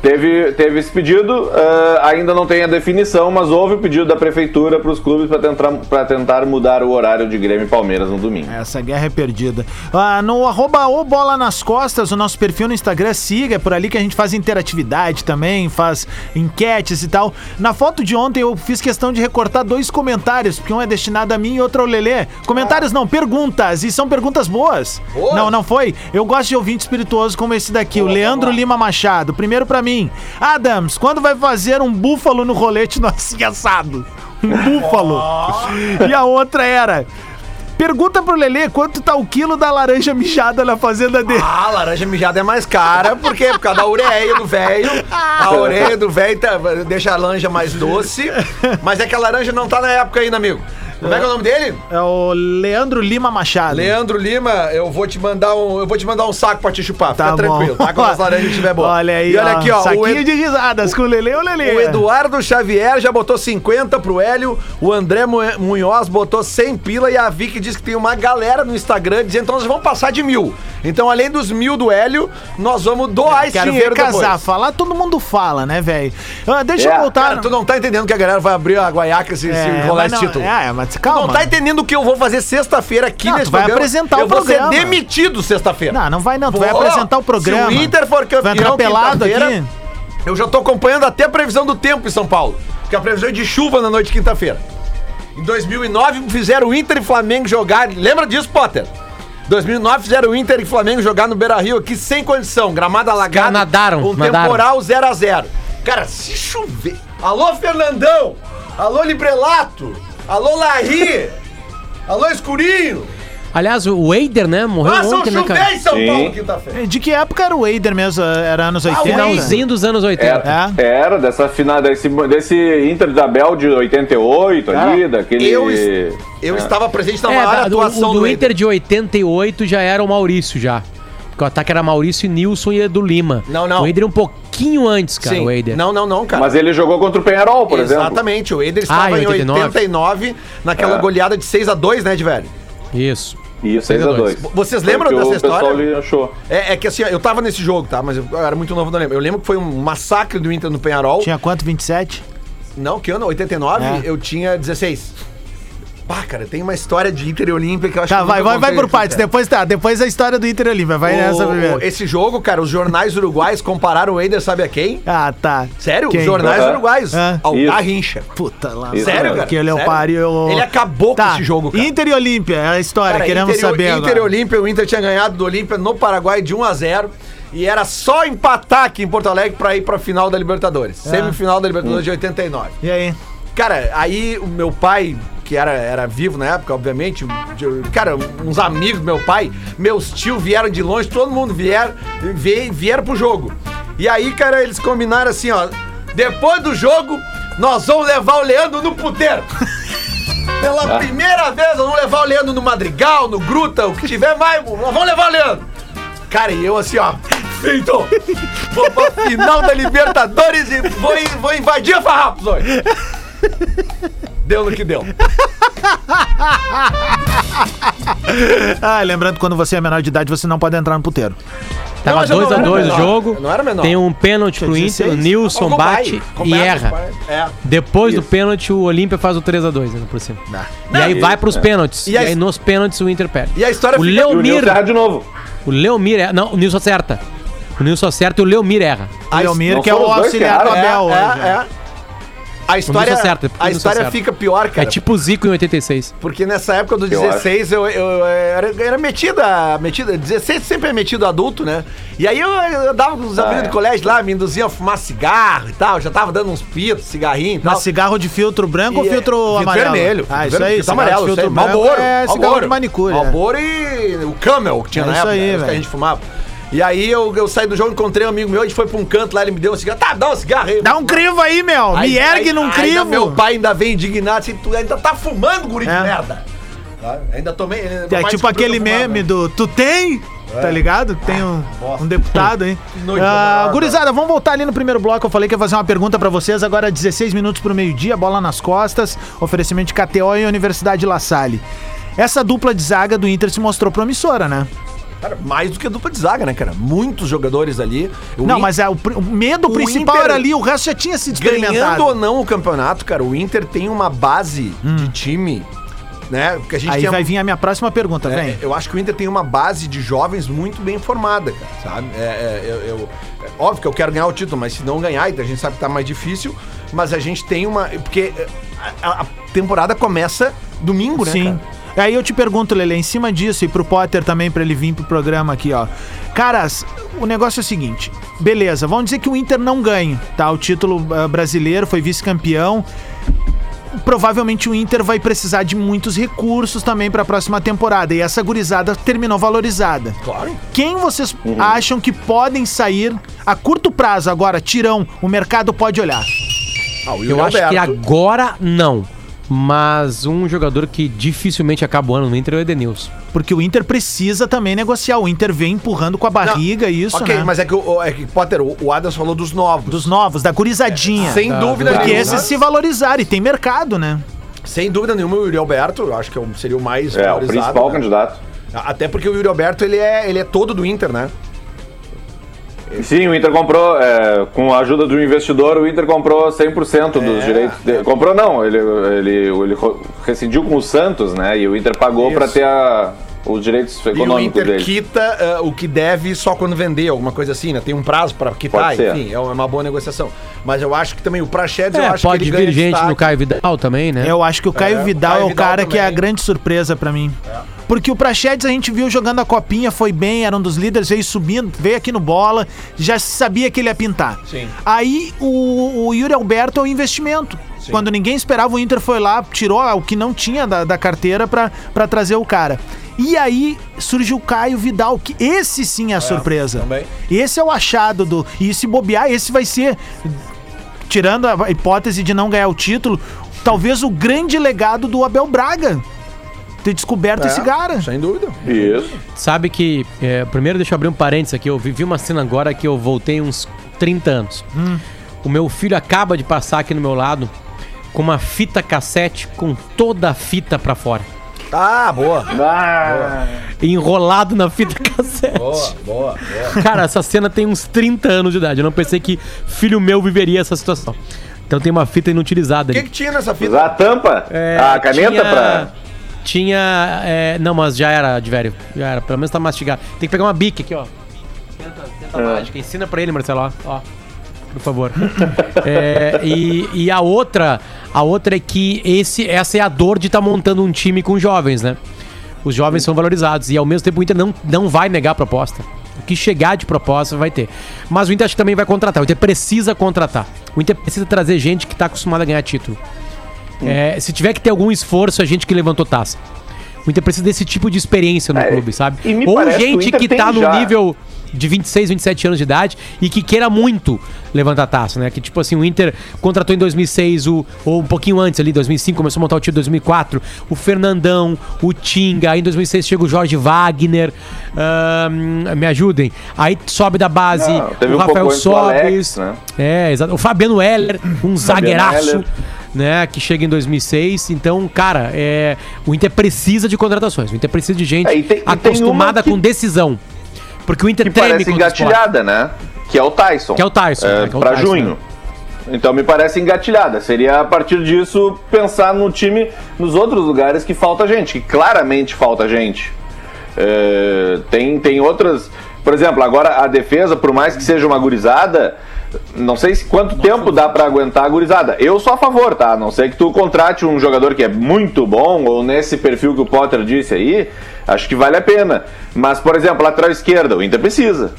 [SPEAKER 4] Teve, teve esse pedido, eh, ainda não tem a definição, mas houve o pedido da prefeitura para os clubes para tentar, pra tentar mudar o horário de Grêmio e Palmeiras no domingo.
[SPEAKER 1] Essa guerra é perdida. Ah, no arroba o Bola nas Costas, o nosso perfil no Instagram, siga, é por ali que a gente faz interatividade também, faz enquetes e tal. Na foto de ontem eu fiz questão de recortar dois comentários, porque um é destinado a mim e outro ao Lelê. Comentários não, perguntas, e são perguntas boas.
[SPEAKER 2] Boas?
[SPEAKER 1] Não, não foi? Eu gosto de ouvinte espirituoso como esse daqui, o Leandro Lima Machado. Primeiro pra mim. Adams, quando vai fazer um búfalo no rolete no assim assado? Um búfalo. E a outra era... Pergunta pro Lelê quanto tá o quilo da laranja mijada na fazenda dele.
[SPEAKER 2] Ah, a laranja mijada é mais cara, porque por causa da ureia do velho. A ureia do velho tá- deixa a laranja mais doce. Mas é que a laranja não tá na época ainda, amigo. Como é que é o nome dele?
[SPEAKER 1] É o Leandro Lima Machado.
[SPEAKER 2] Leandro Lima, eu vou te mandar um, eu vou te mandar um saco pra te chupar. Fica
[SPEAKER 1] Tá
[SPEAKER 2] tranquilo,
[SPEAKER 1] bom.
[SPEAKER 2] tá? Quando [LAUGHS] as laranjas estiver boa.
[SPEAKER 1] Olha aí,
[SPEAKER 2] E olha aqui, ó.
[SPEAKER 1] Saquinho
[SPEAKER 2] Ed-
[SPEAKER 1] de risadas com o Lele ou Lele.
[SPEAKER 2] o Eduardo Xavier já botou 50 pro Hélio. O André Mu- Munhoz botou 100 pila. E a Vicky diz que tem uma galera no Instagram dizendo então nós vamos passar de mil. Então, além dos mil do Hélio, nós vamos doar esse
[SPEAKER 1] Quero
[SPEAKER 2] dinheiro
[SPEAKER 1] ver casar.
[SPEAKER 2] depois.
[SPEAKER 1] Falar, todo mundo fala, né, velho? Ah, deixa
[SPEAKER 4] É,
[SPEAKER 1] eu voltar.
[SPEAKER 2] Cara, tu não tá entendendo que a galera vai abrir a guaiaca se, se
[SPEAKER 1] É,
[SPEAKER 2] rolar
[SPEAKER 1] mas
[SPEAKER 2] esse título.
[SPEAKER 1] É, mas Calma.
[SPEAKER 2] não tá entendendo o que eu vou fazer sexta-feira aqui
[SPEAKER 1] Não,
[SPEAKER 2] nesse
[SPEAKER 1] tu vai
[SPEAKER 2] programa.
[SPEAKER 1] apresentar
[SPEAKER 2] eu
[SPEAKER 1] o
[SPEAKER 2] vou
[SPEAKER 1] programa.
[SPEAKER 2] ser demitido sexta-feira.
[SPEAKER 1] Não, não vai não. Tu vai
[SPEAKER 2] Vou.
[SPEAKER 1] apresentar o programa.
[SPEAKER 2] Se o Inter for campeão
[SPEAKER 1] Vai entrar pelado
[SPEAKER 2] quinta-feira,
[SPEAKER 1] aqui.
[SPEAKER 2] Eu já tô acompanhando até a previsão do tempo em São Paulo. Porque a previsão é de chuva na noite de quinta-feira. Em 2009 fizeram o Inter e Flamengo jogar. Lembra disso, Potter? 2009 fizeram o Inter e Flamengo jogar no Beira-Rio aqui sem condição, gramada alagada.
[SPEAKER 3] nadaram,
[SPEAKER 2] com
[SPEAKER 3] nadaram.
[SPEAKER 2] temporal 0 a 0. Cara, se chover. Alô Fernandão. Alô Librelato. Alô Larry. Alô Escurinho.
[SPEAKER 3] Aliás, o Eider, né? Morreu
[SPEAKER 2] Façam
[SPEAKER 3] ontem, né, cara?
[SPEAKER 2] em São
[SPEAKER 4] Sim.
[SPEAKER 2] Paulo quinta-feira.
[SPEAKER 1] De que época era o Eider mesmo? Era anos 80?
[SPEAKER 3] Finalzinho dos anos 80.
[SPEAKER 1] É.
[SPEAKER 4] Era dessa final, desse, desse Inter da Bel de 88 ali, daquele.
[SPEAKER 2] Eu, eu estava presente na
[SPEAKER 3] É,
[SPEAKER 2] maior
[SPEAKER 3] da- do,
[SPEAKER 2] atuação
[SPEAKER 3] o
[SPEAKER 2] do,
[SPEAKER 3] do Inter de 88 já era o Maurício já. Porque o ataque era Maurício e Nilson e Edu Lima.
[SPEAKER 2] Não, não.
[SPEAKER 3] O Eider um pouquinho antes, cara,
[SPEAKER 2] Sim.
[SPEAKER 3] o Eider.
[SPEAKER 2] Não, não, não, cara.
[SPEAKER 4] Mas ele jogou contra o Penharol, por exemplo.
[SPEAKER 2] Exatamente, o Eder
[SPEAKER 3] Ah,
[SPEAKER 2] estava
[SPEAKER 3] em
[SPEAKER 2] em
[SPEAKER 3] 89.
[SPEAKER 2] 89, naquela
[SPEAKER 4] É.
[SPEAKER 2] goleada de 6 a 2 né, de velho?
[SPEAKER 3] Isso.
[SPEAKER 4] Isso,
[SPEAKER 3] 6 a 2.
[SPEAKER 4] 6x2.
[SPEAKER 2] Vocês lembram dessa
[SPEAKER 4] O
[SPEAKER 2] história?
[SPEAKER 4] achou.
[SPEAKER 2] É, é que assim, eu tava nesse jogo, tá? Mas eu, eu era muito novo, não lembro. Eu lembro que foi um massacre do Inter no Penharol.
[SPEAKER 1] Tinha quanto? 27?
[SPEAKER 2] Não, que ano? 89?
[SPEAKER 1] É.
[SPEAKER 2] Eu tinha 16. Pá, cara, tem uma história de Inter e Olímpia que eu acho
[SPEAKER 1] Tá,
[SPEAKER 2] que eu
[SPEAKER 1] vai, vai, vai por partes. Depois tá, depois a história do Inter Olímpia. Vai
[SPEAKER 2] O-
[SPEAKER 1] nessa primeiro.
[SPEAKER 2] esse jogo, cara, os jornais uruguais compararam o Eder, sabe a quem?
[SPEAKER 1] Ah, tá.
[SPEAKER 2] Sério?
[SPEAKER 1] Quem?
[SPEAKER 2] Os jornais uruguais.
[SPEAKER 1] É.
[SPEAKER 2] Ao
[SPEAKER 4] Isso.
[SPEAKER 2] Garrincha.
[SPEAKER 1] Puta lá.
[SPEAKER 4] Isso.
[SPEAKER 2] Sério, cara?
[SPEAKER 1] Que ele é o pariu.
[SPEAKER 2] Ele acabou com
[SPEAKER 1] Tá.
[SPEAKER 2] esse jogo, cara.
[SPEAKER 1] Inter e Olímpia, é a história,
[SPEAKER 2] Cara,
[SPEAKER 1] queremos
[SPEAKER 2] Inter, e-
[SPEAKER 1] saber
[SPEAKER 2] Inter e. Olímpia, o Inter tinha ganhado do Olímpia no Paraguai de 1 a 0 e era só empatar aqui em Porto Alegre pra ir pra final da Libertadores.
[SPEAKER 1] É.
[SPEAKER 2] Semifinal da Libertadores de 89.
[SPEAKER 1] E aí?
[SPEAKER 2] Cara, aí o meu pai, que era, era vivo na época, obviamente, de- cara, uns amigos do meu pai, meus tios vieram de longe, todo mundo vier, vie- vieram pro jogo. E aí, cara, eles combinaram assim, ó, depois do jogo, nós vamos levar o Leandro no puteiro. [LAUGHS] Pela primeira vez, nós vamos levar o Leandro no Madrigal, no Gruta, o que tiver mais, nós vamos levar o Leandro. Cara, e eu assim, ó, feito, vou pra final da Libertadores e vou, vou invadir a Farrapos hoje. [LAUGHS] Deu no que deu. [LAUGHS]
[SPEAKER 1] Ah, lembrando que quando você é menor de idade, você não pode entrar no puteiro.
[SPEAKER 3] Tava
[SPEAKER 2] mas eu não
[SPEAKER 3] 2x2
[SPEAKER 2] era
[SPEAKER 3] o jogo.
[SPEAKER 2] Eu não era menor.
[SPEAKER 3] Tem um pênalti pro Inter, o
[SPEAKER 1] 16.
[SPEAKER 3] Nilson
[SPEAKER 2] o
[SPEAKER 3] bate
[SPEAKER 2] o
[SPEAKER 3] e
[SPEAKER 2] dos
[SPEAKER 3] erra.
[SPEAKER 2] É.
[SPEAKER 3] Depois do
[SPEAKER 4] Isso.
[SPEAKER 3] pênalti, o Olímpia faz o 3x2 ainda por cima. E aí
[SPEAKER 4] Não,
[SPEAKER 3] vai
[SPEAKER 4] e-
[SPEAKER 3] pros
[SPEAKER 4] é.
[SPEAKER 3] pênaltis.
[SPEAKER 2] E
[SPEAKER 3] E, aí nos pênaltis o Inter perde.
[SPEAKER 2] E a história
[SPEAKER 3] o
[SPEAKER 2] fica-
[SPEAKER 4] E o Nilson
[SPEAKER 3] Leomir.
[SPEAKER 4] erra de novo.
[SPEAKER 3] O Leomir erra. Não, o Nilson acerta. O Nilson acerta e o Leomir erra.
[SPEAKER 2] A
[SPEAKER 1] Leomir,
[SPEAKER 4] não
[SPEAKER 1] que é o auxiliar do Abel
[SPEAKER 2] é,
[SPEAKER 1] hoje.
[SPEAKER 2] é, é. A história,
[SPEAKER 3] acerta, o
[SPEAKER 2] a história fica pior, cara.
[SPEAKER 3] É tipo o Zico em 86.
[SPEAKER 2] Porque nessa época do
[SPEAKER 4] Eu
[SPEAKER 2] 16 eu, eu era, era metida, metida. 16 sempre é metido adulto, né? E aí eu, eu dava com os
[SPEAKER 4] Ah,
[SPEAKER 2] amigos
[SPEAKER 4] é.
[SPEAKER 2] do colégio lá, me induziam a fumar cigarro e tal. Já tava dando uns pitos, cigarrinho e tal.
[SPEAKER 1] Mas cigarro de filtro branco ou
[SPEAKER 2] E é-
[SPEAKER 1] filtro amarelo?
[SPEAKER 2] vermelho.
[SPEAKER 1] Ah, isso aí,
[SPEAKER 2] filtro amarelo,
[SPEAKER 1] filtro branco
[SPEAKER 2] Malboro.
[SPEAKER 1] é cigarro
[SPEAKER 2] Malboro.
[SPEAKER 1] de manicure. é.
[SPEAKER 2] Malboro e o Camel que tinha
[SPEAKER 1] É
[SPEAKER 2] na
[SPEAKER 1] isso
[SPEAKER 2] época,
[SPEAKER 1] aí,
[SPEAKER 2] os que a gente fumava. E aí eu, eu saí do jogo, encontrei um amigo meu, a gente foi pra um canto lá, ele me deu um cigarro. Tá, dá um cigarro aí.
[SPEAKER 1] Dá um crivo aí, meu.
[SPEAKER 2] Aí-
[SPEAKER 1] Me ergue
[SPEAKER 2] aí-
[SPEAKER 1] num
[SPEAKER 2] ainda
[SPEAKER 1] crivo.
[SPEAKER 2] Meu pai ainda vem indignado assim, tu ainda tá fumando, guri de
[SPEAKER 1] É.
[SPEAKER 2] merda. Tá? Ainda tomei.
[SPEAKER 1] É
[SPEAKER 2] mais
[SPEAKER 1] tipo aquele
[SPEAKER 2] fumava,
[SPEAKER 1] meme
[SPEAKER 2] né?
[SPEAKER 1] do Tu tem? Tá ligado? Tem um, um deputado, hein? [LAUGHS]
[SPEAKER 2] nojo,
[SPEAKER 1] Ah, gurizada, vamos voltar ali no primeiro bloco. Eu falei que ia fazer uma pergunta pra vocês. Agora 16 minutos pro meio-dia, bola nas costas. Oferecimento de KTO e Universidade La Salle. Essa dupla de zaga do Inter se mostrou promissora, né?
[SPEAKER 2] Cara, mais do que a dupla de zaga, né, cara? Muitos jogadores ali. O
[SPEAKER 1] Não,
[SPEAKER 2] In-
[SPEAKER 1] mas é, o, o medo
[SPEAKER 2] O
[SPEAKER 1] principal
[SPEAKER 2] Inter-
[SPEAKER 1] era ali, o resto já tinha
[SPEAKER 2] Ganhando
[SPEAKER 1] experimentado.
[SPEAKER 2] ou não o campeonato, cara, o Inter tem uma base de time, né?
[SPEAKER 1] Hum. Aí vai vir a minha próxima pergunta,
[SPEAKER 2] É,
[SPEAKER 1] vem.
[SPEAKER 2] eu acho que o Inter tem uma base de jovens muito bem formada, cara, sabe? É, é, eu, eu- é óbvio que eu quero ganhar o título, mas se não ganhar, então a gente sabe que tá mais difícil, mas a gente tem uma. Porque é, a, a temporada começa domingo, né?
[SPEAKER 1] Sim.
[SPEAKER 2] cara?
[SPEAKER 1] Aí eu te pergunto, Lele, em cima disso e pro Potter também, pra ele vir pro programa aqui, ó. Caras, o negócio é o seguinte: beleza, vamos dizer que o Inter não ganhe, tá? O título ah, brasileiro foi vice-campeão. Provavelmente o Inter vai precisar de muitos recursos também pra próxima temporada. E essa gurizada terminou valorizada.
[SPEAKER 2] Claro.
[SPEAKER 1] Quem vocês acham que podem sair a curto prazo agora, tirão, o mercado pode olhar?
[SPEAKER 2] Ah, o
[SPEAKER 3] Eu acho que agora não. Mas um jogador que dificilmente acaba o ano no Inter é o Edenilson.
[SPEAKER 1] Porque o Inter precisa também negociar. O Inter vem empurrando com a barriga isso,
[SPEAKER 2] ok,
[SPEAKER 1] né?
[SPEAKER 2] mas é que, o, é que Potter, o, o Adams falou dos novos.
[SPEAKER 1] Dos novos, da gurizadinha.
[SPEAKER 2] Sem dúvida
[SPEAKER 1] Porque
[SPEAKER 2] nenhuma.
[SPEAKER 1] esses se valorizaram e tem mercado, né?
[SPEAKER 2] Sem dúvida nenhuma, o Yuri Alberto, eu acho que é o- seria o mais
[SPEAKER 4] É, o
[SPEAKER 2] valorizado,
[SPEAKER 4] principal
[SPEAKER 2] né?
[SPEAKER 4] candidato.
[SPEAKER 2] Até porque o Yuri Alberto, ele é, ele é todo do Inter, né?
[SPEAKER 4] Sim, o Inter comprou, é, com a ajuda do investidor, o Inter comprou 100% dos direitos. de- comprou não, ele, ele, ele rescindiu com o Santos, né? E o Inter pagou para ter a- os direitos
[SPEAKER 2] E o
[SPEAKER 4] econômicos
[SPEAKER 2] Inter
[SPEAKER 4] dele.
[SPEAKER 2] quita eh, o que deve só quando vender, alguma coisa assim, né? Tem um prazo pra quitar,
[SPEAKER 4] Pode ser.
[SPEAKER 2] enfim, é uma boa negociação. Mas eu acho que também o Praxedes, eu
[SPEAKER 3] É,
[SPEAKER 2] acho
[SPEAKER 3] pode
[SPEAKER 2] que ele
[SPEAKER 3] vir gente
[SPEAKER 2] destaque.
[SPEAKER 3] no Caio Vidal também, né?
[SPEAKER 1] Eu acho que o Caio
[SPEAKER 2] É, o
[SPEAKER 1] Vidal
[SPEAKER 2] Caio
[SPEAKER 1] é o
[SPEAKER 2] Vidal
[SPEAKER 1] cara que é a
[SPEAKER 2] também.
[SPEAKER 1] grande surpresa pra mim. Porque o Prachedes a gente viu jogando a copinha, foi bem, era um dos líderes, veio subindo, veio aqui no bola, já sabia que ele ia pintar.
[SPEAKER 2] Sim.
[SPEAKER 1] Aí o, o Yuri Alberto é o investimento. Quando ninguém esperava, o Inter foi lá, tirou o que não tinha da, da carteira pra, pra trazer o cara. E aí surge o Caio Vidal, que esse sim é a surpresa.
[SPEAKER 2] também.
[SPEAKER 1] Esse é o achado do. E se bobear, esse vai ser tirando a hipótese de não ganhar o título, talvez o grande legado do Abel Braga. Ter descoberto
[SPEAKER 2] É,
[SPEAKER 1] esse cara.
[SPEAKER 2] Sem dúvida.
[SPEAKER 4] Isso.
[SPEAKER 3] Sabe que. é, primeiro, deixa eu abrir um parênteses aqui. Eu vivi uma cena agora que eu voltei uns 30 anos. O meu filho acaba de passar aqui no meu lado com uma fita cassete com toda a fita pra fora.
[SPEAKER 2] Ah, boa.
[SPEAKER 3] Enrolado na fita [LAUGHS] cassete.
[SPEAKER 2] Boa, boa, boa.
[SPEAKER 3] Cara, essa cena tem uns 30 anos de idade. Eu não pensei que filho meu viveria essa situação. Então tem uma fita inutilizada
[SPEAKER 2] O que, que tinha nessa fita?
[SPEAKER 4] Usar a tampa,
[SPEAKER 3] É,
[SPEAKER 4] a caneta
[SPEAKER 3] tinha-
[SPEAKER 4] pra.
[SPEAKER 3] Tinha. é, não, mas já era de velho. Já era. Pelo menos tá mastigado. Tem que pegar uma bique aqui, ó. Tenta, tenta
[SPEAKER 4] É.
[SPEAKER 3] mágica. Ensina pra ele, Marcelo, ó. Por favor. [LAUGHS] É, e, e a outra. A outra é que esse, essa é a dor de estar montando um time com jovens, né? Os jovens são valorizados. E ao mesmo tempo o Inter não, não vai negar a proposta. O que chegar de proposta vai ter. Mas o Inter acho que também vai contratar. O Inter precisa contratar. O Inter precisa trazer gente que tá acostumada a ganhar título. É, se tiver que ter algum esforço, a gente que levantou taça. O Inter precisa desse tipo de experiência no
[SPEAKER 4] É,
[SPEAKER 3] clube, sabe? Ou gente que tá no
[SPEAKER 4] já.
[SPEAKER 3] nível de 26, 27 anos de idade e que queira muito levantar taça, né? Que tipo assim, o Inter contratou em 2006, o, ou um pouquinho antes ali, 2005, começou a montar o time em 2004, o Fernandão, o Tinga, aí em 2006 chega o Jorge Wagner, me ajudem. Aí sobe da base
[SPEAKER 4] Não,
[SPEAKER 3] o
[SPEAKER 4] um
[SPEAKER 3] Rafael
[SPEAKER 4] Alex, né?
[SPEAKER 3] é, exato. O Fabiano Heller, um zagueiraço, né? Que chega em 2006. Então, cara, é, o Inter precisa de contratações. O Inter precisa de gente
[SPEAKER 4] É, tem-
[SPEAKER 3] acostumada
[SPEAKER 4] uma que-
[SPEAKER 3] com decisão. Porque o Inter
[SPEAKER 4] que
[SPEAKER 3] treme
[SPEAKER 4] parece engatilhada, né? Que é o Tyson.
[SPEAKER 3] Que é o Tyson,
[SPEAKER 4] É,
[SPEAKER 3] né? É Tyson,
[SPEAKER 4] junho. Então me parece engatilhada. Seria a partir disso pensar no time nos outros lugares que falta gente, que claramente falta gente. É, tem, tem outras. Por exemplo, agora a defesa, por mais que seja uma gurizada, não sei se quanto tempo dá pra aguentar a gurizada. Eu sou a favor, tá? A Não sei que tu contrate um jogador que é muito bom, ou nesse perfil que o Potter disse aí, acho que vale a pena. Mas, por exemplo, lateral esquerda, o Inter precisa.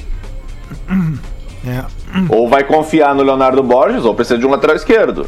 [SPEAKER 1] É.
[SPEAKER 4] Ou vai confiar no Leonardo Borges, ou precisa de um lateral esquerdo.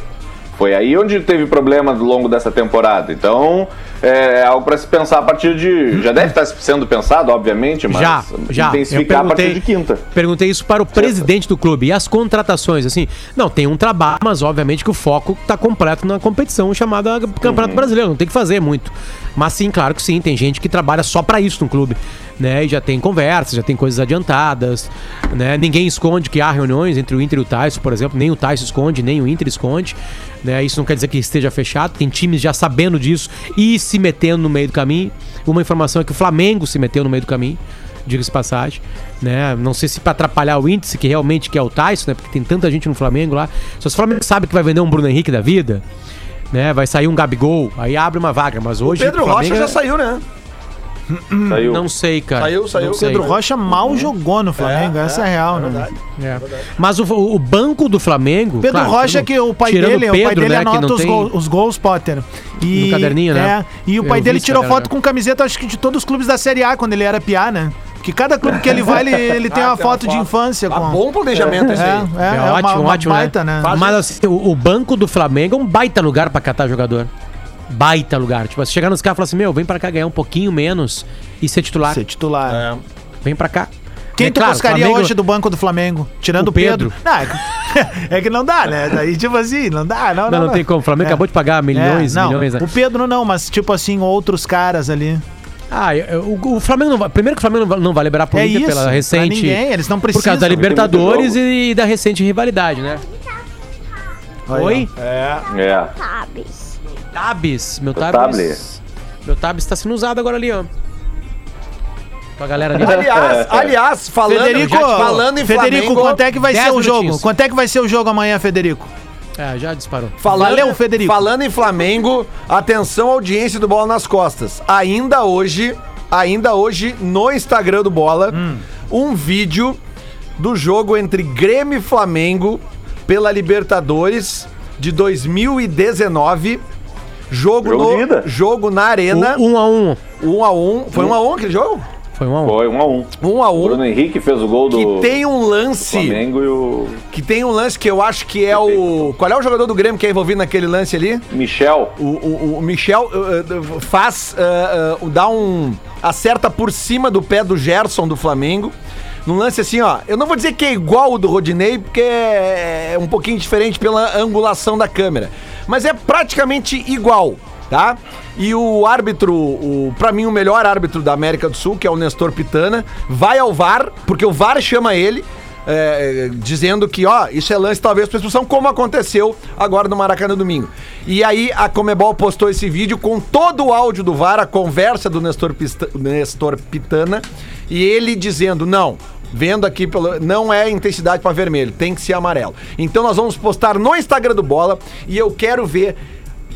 [SPEAKER 4] Foi aí onde teve problema ao longo dessa temporada. Então, é algo para se pensar a partir de. Já deve estar sendo pensado, obviamente, mas
[SPEAKER 3] Já, já.
[SPEAKER 4] Intensificar a partir de quinta.
[SPEAKER 3] perguntei isso para o presidente do clube. E as contratações, assim, não, tem um trabalho, mas obviamente que o foco tá completo na competição chamada Campeonato
[SPEAKER 4] Uhum.
[SPEAKER 3] Brasileiro, não tem que fazer muito. Mas sim, claro que sim, tem gente que trabalha só para isso no clube, né? E já tem conversas, já tem coisas adiantadas, né? Ninguém esconde que há reuniões entre o Inter e o Tyson, por exemplo, nem o Tyson esconde, nem o Inter esconde, né? Isso não quer dizer que esteja fechado, tem times já sabendo disso e se metendo no meio do caminho. Uma informação é que o Flamengo se meteu no meio do caminho diga-se de passagem, né? Não sei se para atrapalhar o índice que realmente quer o Tyson, né? Porque tem tanta gente no Flamengo lá. Só se o Flamengo sabe que vai vender um Bruno Henrique da vida, né? Vai sair um Gabigol, aí abre uma vaga, mas hoje
[SPEAKER 2] Pedro
[SPEAKER 3] o Flamengo
[SPEAKER 2] Rocha já
[SPEAKER 3] é-
[SPEAKER 2] saiu, né?
[SPEAKER 4] Saiu.
[SPEAKER 3] não sei, cara.
[SPEAKER 2] Saiu, saiu.
[SPEAKER 3] Não sei.
[SPEAKER 1] Pedro Rocha mal jogou no Flamengo,
[SPEAKER 2] É,
[SPEAKER 1] essa é,
[SPEAKER 2] é,
[SPEAKER 1] real,
[SPEAKER 2] é
[SPEAKER 1] né?
[SPEAKER 2] verdade.
[SPEAKER 3] É. Mas o, o banco do Flamengo.
[SPEAKER 1] Pedro
[SPEAKER 3] claro,
[SPEAKER 1] Rocha, que o pai dele, o pai
[SPEAKER 3] Pedro,
[SPEAKER 1] dele
[SPEAKER 3] né, que
[SPEAKER 1] anota os,
[SPEAKER 3] tem-
[SPEAKER 1] gol- os gols, Potter. E,
[SPEAKER 3] No caderninho, né?
[SPEAKER 1] É, e o
[SPEAKER 3] Eu
[SPEAKER 1] pai
[SPEAKER 3] vi
[SPEAKER 1] dele tirou foto com camiseta, acho que de todos os clubes da Série A quando ele era piá, né? Porque cada clube que ele vai, ele, [LAUGHS] ele tem
[SPEAKER 2] Ah,
[SPEAKER 1] uma
[SPEAKER 2] tem uma
[SPEAKER 1] foto de
[SPEAKER 2] foto.
[SPEAKER 1] infância.
[SPEAKER 2] Tá
[SPEAKER 1] com...
[SPEAKER 2] bom planejamento esse aí.
[SPEAKER 1] É, é,
[SPEAKER 3] É,
[SPEAKER 1] é uma,
[SPEAKER 3] ótimo,
[SPEAKER 1] uma
[SPEAKER 3] ótimo,
[SPEAKER 1] baita, né?
[SPEAKER 3] Mas assim, o, o banco do Flamengo é um baita lugar pra catar jogador. Baita lugar. Tipo, se chegar nos caras e falar assim, meu, vem pra cá ganhar um pouquinho menos e ser titular.
[SPEAKER 1] Ser titular.
[SPEAKER 2] É.
[SPEAKER 3] Vem pra cá.
[SPEAKER 1] Quem
[SPEAKER 3] É
[SPEAKER 1] tu
[SPEAKER 3] claro,
[SPEAKER 1] buscaria
[SPEAKER 3] Flamengo-
[SPEAKER 1] hoje do banco do Flamengo? Tirando
[SPEAKER 3] O
[SPEAKER 1] Pedro.
[SPEAKER 3] Pedro.
[SPEAKER 1] Não, é que- [LAUGHS] é que não dá, né? Daí, tipo assim, não dá. Não,
[SPEAKER 3] Não, não tem como. O Flamengo acabou de pagar milhões,
[SPEAKER 1] É, não,
[SPEAKER 3] milhões, né?
[SPEAKER 1] O Pedro não, mas tipo assim, outros caras ali.
[SPEAKER 3] Ah, eu- eu- o, o Flamengo não vai. Primeiro que o Flamengo não vai, não liberar pro
[SPEAKER 1] É
[SPEAKER 3] Inter
[SPEAKER 1] isso,
[SPEAKER 3] pela
[SPEAKER 1] pra
[SPEAKER 3] recente.
[SPEAKER 1] ninguém, eles não
[SPEAKER 3] Por causa da
[SPEAKER 1] precisam.
[SPEAKER 3] Libertadores e, da recente rivalidade, né? Oi?
[SPEAKER 4] É.
[SPEAKER 9] Tabs.
[SPEAKER 3] Tabs. Meu
[SPEAKER 4] Tablet.
[SPEAKER 3] Tabs. Meu Tabs tá sendo usado agora ali, ó. Com a galera ali.
[SPEAKER 2] Aliás, [LAUGHS] aliás, falando,
[SPEAKER 1] Federico,
[SPEAKER 2] falando em
[SPEAKER 1] Federico,
[SPEAKER 2] Flamengo,
[SPEAKER 1] quanto é que vai ser o jogo?
[SPEAKER 3] minutinhos.
[SPEAKER 1] Quanto é que vai ser o jogo amanhã, Federico?
[SPEAKER 3] É, já disparou.
[SPEAKER 2] Falando,
[SPEAKER 1] Valeu, Federico.
[SPEAKER 2] Falando em Flamengo, atenção audiência do Bola nas Costas. Ainda hoje, ainda hoje no Instagram do Bola,
[SPEAKER 1] Hum.
[SPEAKER 2] um vídeo do jogo entre Grêmio e Flamengo pela Libertadores de 2019. Jogo,
[SPEAKER 4] Jogo de
[SPEAKER 2] no
[SPEAKER 4] ida.
[SPEAKER 2] jogo na Arena,
[SPEAKER 3] Um, um a um.
[SPEAKER 2] 1 a 1. Foi 1 a 1 aquele jogo?
[SPEAKER 3] Foi um a um.
[SPEAKER 4] Foi um a um.
[SPEAKER 2] 1 a
[SPEAKER 4] O
[SPEAKER 2] 1.
[SPEAKER 4] Bruno Henrique fez o gol do
[SPEAKER 2] Que tem um lance
[SPEAKER 4] Flamengo e o
[SPEAKER 2] Que tem um lance que eu acho que é o. Qual é o jogador do Grêmio que é envolvido naquele lance ali?
[SPEAKER 4] Michel.
[SPEAKER 2] O, o- o Michel uh, faz. uh, uh, dá um. Acerta por cima do pé do Gerson do Flamengo. Num lance assim, ó. Eu não vou dizer que é igual o do Rodinei, porque é um pouquinho diferente pela angulação da câmera. Mas é praticamente igual, tá? E o árbitro, o, pra mim, o melhor árbitro da América do Sul, que é o Nestor Pitana, vai ao VAR, porque o VAR chama ele. É, dizendo que, ó, isso é lance talvez pra expulsão, como aconteceu agora no Maracanã domingo. E aí a Comebol postou esse vídeo com todo o áudio do VAR, a conversa do Nestor, Pista- Nestor Pitana, e ele dizendo, não, vendo aqui pelo. Não é intensidade pra vermelho, tem que ser amarelo. Então nós vamos postar no Instagram do Bola e eu quero ver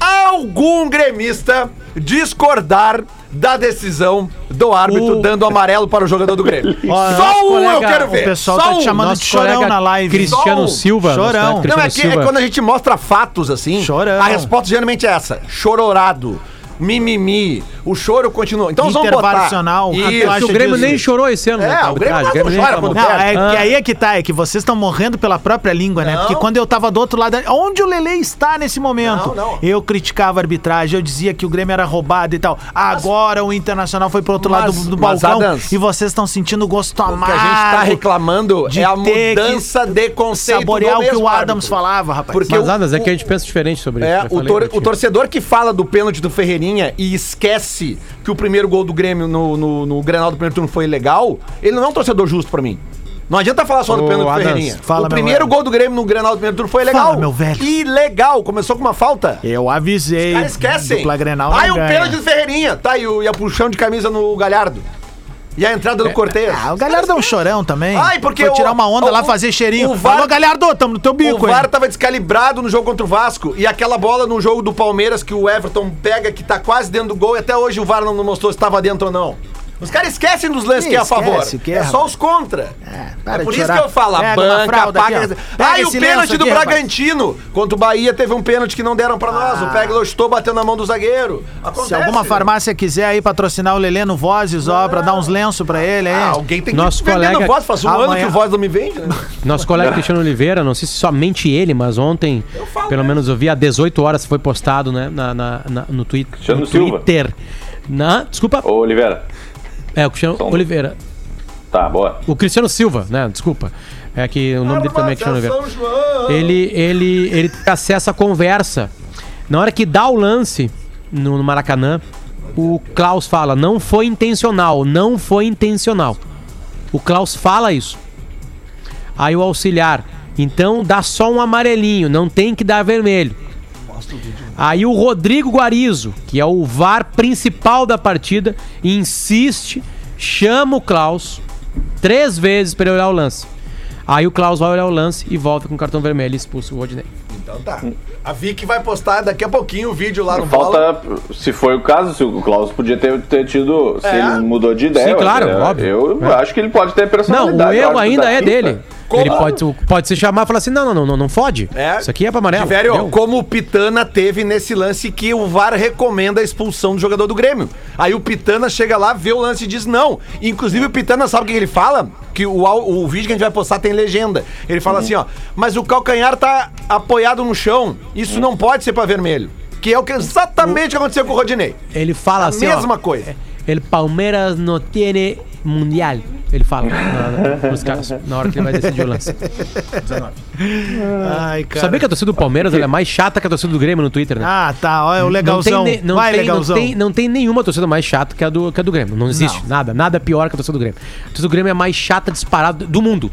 [SPEAKER 2] algum gremista discordar da decisão do árbitro
[SPEAKER 3] O-
[SPEAKER 2] dando amarelo para o jogador do Grêmio. [LAUGHS]
[SPEAKER 1] Ó,
[SPEAKER 2] Só um eu
[SPEAKER 1] colega-
[SPEAKER 2] quero
[SPEAKER 1] o
[SPEAKER 2] ver.
[SPEAKER 1] pessoal
[SPEAKER 2] Só
[SPEAKER 1] tá te chamando
[SPEAKER 3] Nosso
[SPEAKER 1] de chorão na live.
[SPEAKER 3] Cristiano
[SPEAKER 2] um.
[SPEAKER 3] Silva.
[SPEAKER 1] Chorão.
[SPEAKER 2] Não,
[SPEAKER 3] Cristiano
[SPEAKER 2] é que é quando a gente mostra fatos assim,
[SPEAKER 1] Chorão.
[SPEAKER 2] a resposta geralmente é essa: chororado. Mimimi, o choro continua. Então vamos botar.
[SPEAKER 1] O
[SPEAKER 2] Isso.
[SPEAKER 3] O Grêmio
[SPEAKER 1] disso?
[SPEAKER 3] nem chorou esse ano.
[SPEAKER 2] É,
[SPEAKER 3] né, com a
[SPEAKER 2] o Grêmio não chora quando
[SPEAKER 1] Não, é
[SPEAKER 3] Ah.
[SPEAKER 1] que aí é que tá, é que vocês estão morrendo pela própria língua, né?
[SPEAKER 2] Não.
[SPEAKER 1] Porque quando eu tava do outro lado, onde o Lele está nesse momento?
[SPEAKER 2] Não, não.
[SPEAKER 1] Eu criticava a arbitragem, eu dizia que o Grêmio era roubado e tal. Agora o Internacional foi pro outro lado
[SPEAKER 2] Mas-
[SPEAKER 1] do, do
[SPEAKER 2] mas,
[SPEAKER 1] balcão
[SPEAKER 2] Adams,
[SPEAKER 1] e vocês estão sentindo gosto
[SPEAKER 2] O
[SPEAKER 1] amargo.
[SPEAKER 2] que a gente tá reclamando
[SPEAKER 1] de
[SPEAKER 2] é a mudança de conceito
[SPEAKER 1] Saborear
[SPEAKER 2] do
[SPEAKER 1] o que o Adams
[SPEAKER 2] árbitro.
[SPEAKER 1] falava, rapaz.
[SPEAKER 2] Porque
[SPEAKER 3] Mas
[SPEAKER 2] o-
[SPEAKER 3] nada, é
[SPEAKER 2] o-
[SPEAKER 3] que a gente pensa diferente sobre isso.
[SPEAKER 2] É, o, o torcedor que fala do pênalti do Ferreirinha e esquece que o primeiro gol do Grêmio no, no, no Grenal do primeiro turno foi legal, ele não é um torcedor justo pra mim. Não adianta falar só do
[SPEAKER 3] Ô,
[SPEAKER 2] pênalti do Ferreirinha.
[SPEAKER 1] fala,
[SPEAKER 2] o primeiro gol do Grêmio no Grenal do primeiro turno foi legal.
[SPEAKER 1] Fala, meu velho.
[SPEAKER 2] Ilegal, começou com uma falta.
[SPEAKER 1] Eu avisei.
[SPEAKER 2] Os caras esquecem.
[SPEAKER 1] Dupla Grenal
[SPEAKER 2] Aí o
[SPEAKER 1] ganha.
[SPEAKER 2] pênalti do Ferreirinha. Tá, e o, e a puxão de camisa no Galhardo. E a entrada do Cortez.
[SPEAKER 1] Ah, o Galhardo é um chorão também.
[SPEAKER 2] Ai, porque
[SPEAKER 1] Foi
[SPEAKER 2] o-
[SPEAKER 1] tirar uma onda
[SPEAKER 2] o-
[SPEAKER 1] lá, fazer cheirinho.
[SPEAKER 2] o VAR-
[SPEAKER 1] Falou, Galhardo, tamo no teu bico,
[SPEAKER 2] O VAR
[SPEAKER 1] hein?
[SPEAKER 2] tava descalibrado no jogo contra o Vasco. E aquela bola no jogo do Palmeiras que o Everton pega, que tá quase dentro do gol, e até hoje o VAR não mostrou se tava dentro ou não. Os caras esquecem dos lances que é a favor.
[SPEAKER 1] que
[SPEAKER 2] é
[SPEAKER 1] é,
[SPEAKER 2] só os contra.
[SPEAKER 1] É,
[SPEAKER 2] É por isso
[SPEAKER 1] chorar.
[SPEAKER 2] que eu falo, a
[SPEAKER 1] Pega
[SPEAKER 2] banca, paga.
[SPEAKER 1] aqui,
[SPEAKER 2] Ah, e o pênalti
[SPEAKER 1] lenço
[SPEAKER 2] do
[SPEAKER 1] aqui, rapaz.
[SPEAKER 2] Bragantino. Contra o Bahia teve um pênalti que não deram pra nós. O Peglo estou batendo na mão do zagueiro. Acontece.
[SPEAKER 1] Se alguma farmácia quiser aí patrocinar o Lelê no Vozes, ó, pra dar uns lenços pra ele, hein?
[SPEAKER 2] Ah, alguém tem que
[SPEAKER 3] Nosso colega-
[SPEAKER 2] no voz. Faz um ano
[SPEAKER 1] Amanhã-
[SPEAKER 2] que o voz não me vende, né? [LAUGHS]
[SPEAKER 3] Nosso colega Cristiano Oliveira, não sei se somente ele, mas ontem, pelo menos eu vi, há 18 horas foi postado, né, na, na- na- no, twi
[SPEAKER 4] Cristiano
[SPEAKER 3] no
[SPEAKER 4] Silva.
[SPEAKER 3] Twitter. Na, desculpa,
[SPEAKER 4] Ô, Oliveira.
[SPEAKER 3] É o Cristiano
[SPEAKER 4] Som.
[SPEAKER 3] Oliveira.
[SPEAKER 4] Tá, boa.
[SPEAKER 3] O Cristiano Silva, né, desculpa. É que o nome dele também é Cristiano Oliveira.
[SPEAKER 2] São.
[SPEAKER 3] Ele, ele, ele tem acesso à conversa. Na hora que dá o lance no, no Maracanã, o Klaus fala: não foi intencional, não foi intencional. O Klaus fala isso. Aí o auxiliar, então dá só um amarelinho, não tem que dar vermelho. Aí o Rodrigo Guarizo, que é o VAR principal da partida, insiste, chama o Klaus três vezes para ele olhar o lance. Aí o Klaus vai olhar o lance e volta com o cartão vermelho e expulsa o Rodinei.
[SPEAKER 2] Então tá. A Vicky vai postar daqui a pouquinho o vídeo lá no Bola.
[SPEAKER 4] Falta, se foi o caso, se o Klaus podia ter, ter tido, se
[SPEAKER 2] É?
[SPEAKER 4] ele mudou de ideia.
[SPEAKER 3] Sim,
[SPEAKER 4] eu-
[SPEAKER 3] claro,
[SPEAKER 4] eu,
[SPEAKER 3] óbvio.
[SPEAKER 4] Eu
[SPEAKER 3] É.
[SPEAKER 4] acho que ele pode ter
[SPEAKER 3] Não,
[SPEAKER 4] personalidade.
[SPEAKER 3] o
[SPEAKER 4] eu
[SPEAKER 3] erro ainda
[SPEAKER 4] da
[SPEAKER 3] é dele.
[SPEAKER 2] Como?
[SPEAKER 3] Ele pode, pode se chamar e falar assim: não, não, não, não, não fode.
[SPEAKER 2] É.
[SPEAKER 3] Isso aqui é pra amarelo.
[SPEAKER 2] Velho, como o Pitana teve nesse lance que o VAR recomenda a expulsão do jogador do Grêmio. Aí o Pitana chega lá, vê o lance e diz não. Inclusive o Pitana sabe o que ele fala? Que o, o vídeo que a gente vai postar tem legenda. Ele fala assim, ó, mas o calcanhar tá apoiado no chão. Isso não pode ser pra vermelho. Que é o que exatamente o aconteceu com o Rodinei.
[SPEAKER 3] Ele fala
[SPEAKER 2] A
[SPEAKER 3] assim:
[SPEAKER 2] mesma
[SPEAKER 3] ó,
[SPEAKER 2] coisa.
[SPEAKER 3] El Palmeiras não tiene mundial. Ele fala na, nos caras, na hora que ele vai decidir o lance. [LAUGHS]
[SPEAKER 1] Ai, cara.
[SPEAKER 3] Sabia que a torcida do Palmeiras é mais chata que a torcida do Grêmio no Twitter, né?
[SPEAKER 1] Ah, tá. Olha o legalzão.
[SPEAKER 3] Não tem, não,
[SPEAKER 1] Vai,
[SPEAKER 3] tem, não,
[SPEAKER 1] legalzão.
[SPEAKER 3] tem, não tem nenhuma torcida mais chata que a do, que a do Grêmio. Não existe nada. Nada pior que a torcida do Grêmio. A torcida do Grêmio é a mais chata disparada do mundo.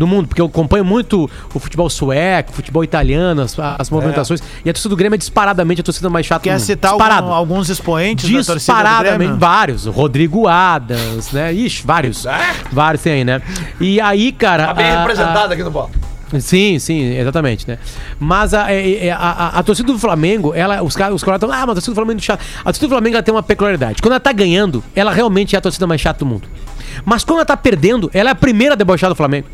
[SPEAKER 3] Do mundo, porque eu acompanho muito o futebol sueco, futebol italiano, as, as movimentações. E a torcida do Grêmio é disparadamente a torcida mais chata
[SPEAKER 1] Quer
[SPEAKER 3] do mundo.
[SPEAKER 1] citar
[SPEAKER 3] Disparado.
[SPEAKER 1] algum- alguns expoentes da torcida do
[SPEAKER 3] Disparadamente, vários. Rodrigo Adams, né? Ixi, vários. Vários tem aí, né? E aí, cara.
[SPEAKER 2] Tá bem
[SPEAKER 3] a- a-
[SPEAKER 2] representado aqui no bola.
[SPEAKER 3] Sim, sim, exatamente, né? Mas a, é- é- a, a- a torcida do Flamengo, ela, os caras os caras estão, ah, mas a torcida do Flamengo é chata. A torcida do Flamengo ela tem uma peculiaridade. Quando ela tá ganhando, ela realmente é a torcida mais chata do mundo. Mas quando ela tá perdendo, ela é a primeira a debochar do Flamengo.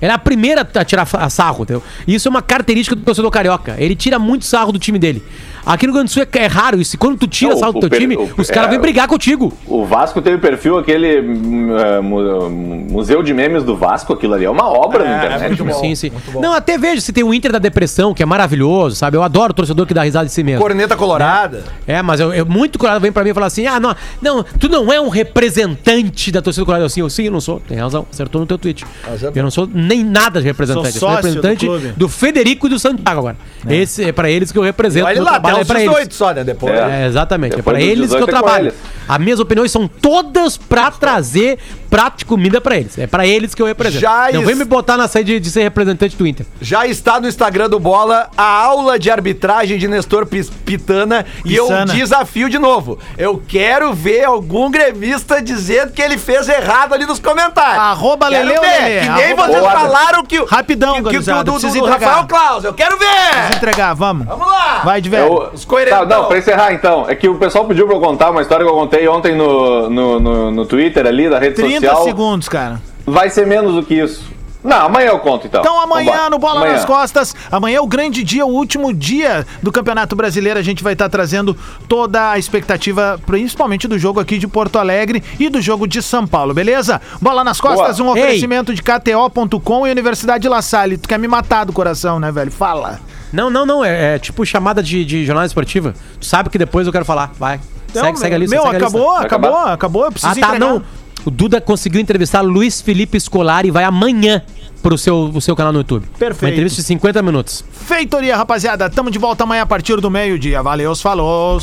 [SPEAKER 3] Ela é a primeira a tirar sarro, entendeu? E Isso é uma característica do torcedor carioca. Ele tira muito sarro do time dele. Aqui no Rio Grande do Sul é, é raro isso. Quando tu tira
[SPEAKER 4] Não,
[SPEAKER 3] sarro
[SPEAKER 4] o
[SPEAKER 3] do teu
[SPEAKER 4] per-
[SPEAKER 3] time,
[SPEAKER 4] o-
[SPEAKER 3] os caras
[SPEAKER 4] é,
[SPEAKER 3] vêm brigar contigo.
[SPEAKER 4] O Vasco teve perfil, aquele é, mu- Museu de Memes do Vasco, aquilo ali é uma obra na internet. meu.
[SPEAKER 3] sim, sim. Não, até vejo se tem o Inter da depressão, que é maravilhoso, sabe? Eu adoro o torcedor que dá risada de si mesmo.
[SPEAKER 2] Corneta colorada.
[SPEAKER 3] É, mas eu, eu- muito colorado vem pra mim e fala assim: ah, não, não, tu não é um representante da torcida colorada. Assim, eu sim, eu não sou. Tem razão, acertou no teu tweet. Eu não sou nem nada de representante.
[SPEAKER 1] Sou
[SPEAKER 3] eu sou
[SPEAKER 1] sócio do
[SPEAKER 3] representante
[SPEAKER 1] clube.
[SPEAKER 3] do, Federico e do Santiago agora. Esse é pra eles que eu represento.
[SPEAKER 2] Olha lá,
[SPEAKER 3] trabalho é pra eles.
[SPEAKER 2] 18 só, né? Depois.
[SPEAKER 4] É.
[SPEAKER 3] É, exatamente.
[SPEAKER 4] Depois
[SPEAKER 3] é pra eles que eu
[SPEAKER 4] 18 é
[SPEAKER 3] trabalho. As minhas opiniões são todas pra trazer prato de comida pra eles. É pra eles que eu represento.
[SPEAKER 2] Já
[SPEAKER 3] não vem me botar na saída de, de ser representante do Inter.
[SPEAKER 2] Já está no Instagram do Bola a aula de arbitragem de Nestor Pitana e eu desafio de novo. Eu quero ver algum gremista dizendo que ele fez errado ali nos comentários.
[SPEAKER 1] Arroba Lelê,
[SPEAKER 2] Que nem
[SPEAKER 1] arroba-
[SPEAKER 2] vocês falaram que o
[SPEAKER 1] Rapidão,
[SPEAKER 2] que, que, que, do, do, do. Rafael Claus. Eu quero
[SPEAKER 1] Vamos
[SPEAKER 2] ver.
[SPEAKER 1] entregar, vamos.
[SPEAKER 2] Vamos lá.
[SPEAKER 1] Vai de velho.
[SPEAKER 4] Eu-. Tá, não, pra encerrar então, é que o pessoal pediu pra eu contar uma história que eu contei ontem no, no, no, no Twitter ali, da rede
[SPEAKER 1] 30
[SPEAKER 4] social.
[SPEAKER 1] segundos, cara.
[SPEAKER 4] Vai ser menos do que isso. Não, amanhã eu conto então.
[SPEAKER 1] Então amanhã
[SPEAKER 4] Vambora.
[SPEAKER 1] no Bola
[SPEAKER 4] Amanhã.
[SPEAKER 1] nas Costas, amanhã é o grande dia, o último dia do Campeonato Brasileiro. A gente vai estar trazendo toda a expectativa, principalmente do jogo aqui de Porto Alegre e do jogo de São Paulo, beleza? Bola nas Costas,
[SPEAKER 4] Boa.
[SPEAKER 1] um
[SPEAKER 3] Ei.
[SPEAKER 1] oferecimento de KTO.com e Universidade La Salle. Tu quer me matar do coração, né, velho? Fala.
[SPEAKER 3] Não, não, não. É, é tipo chamada de, de jornal esportiva. Tu sabe que depois eu quero falar. Vai.
[SPEAKER 1] Então,
[SPEAKER 3] segue, segue a lista.
[SPEAKER 1] Meu,
[SPEAKER 3] segue a lista.
[SPEAKER 1] acabou, acabou, acabou. Eu preciso
[SPEAKER 3] Ah, tá,
[SPEAKER 1] entregar.
[SPEAKER 3] não. O Duda conseguiu entrevistar Luiz Felipe Scolari e vai amanhã pro seu, o seu canal no YouTube.
[SPEAKER 1] Perfeito.
[SPEAKER 3] Uma entrevista de 50 minutos.
[SPEAKER 1] Feitoria, rapaziada. Tamo de volta amanhã a partir do meio-dia. Valeu, falou.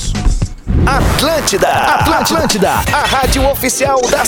[SPEAKER 6] Atlântida, Atlântida, a rádio oficial da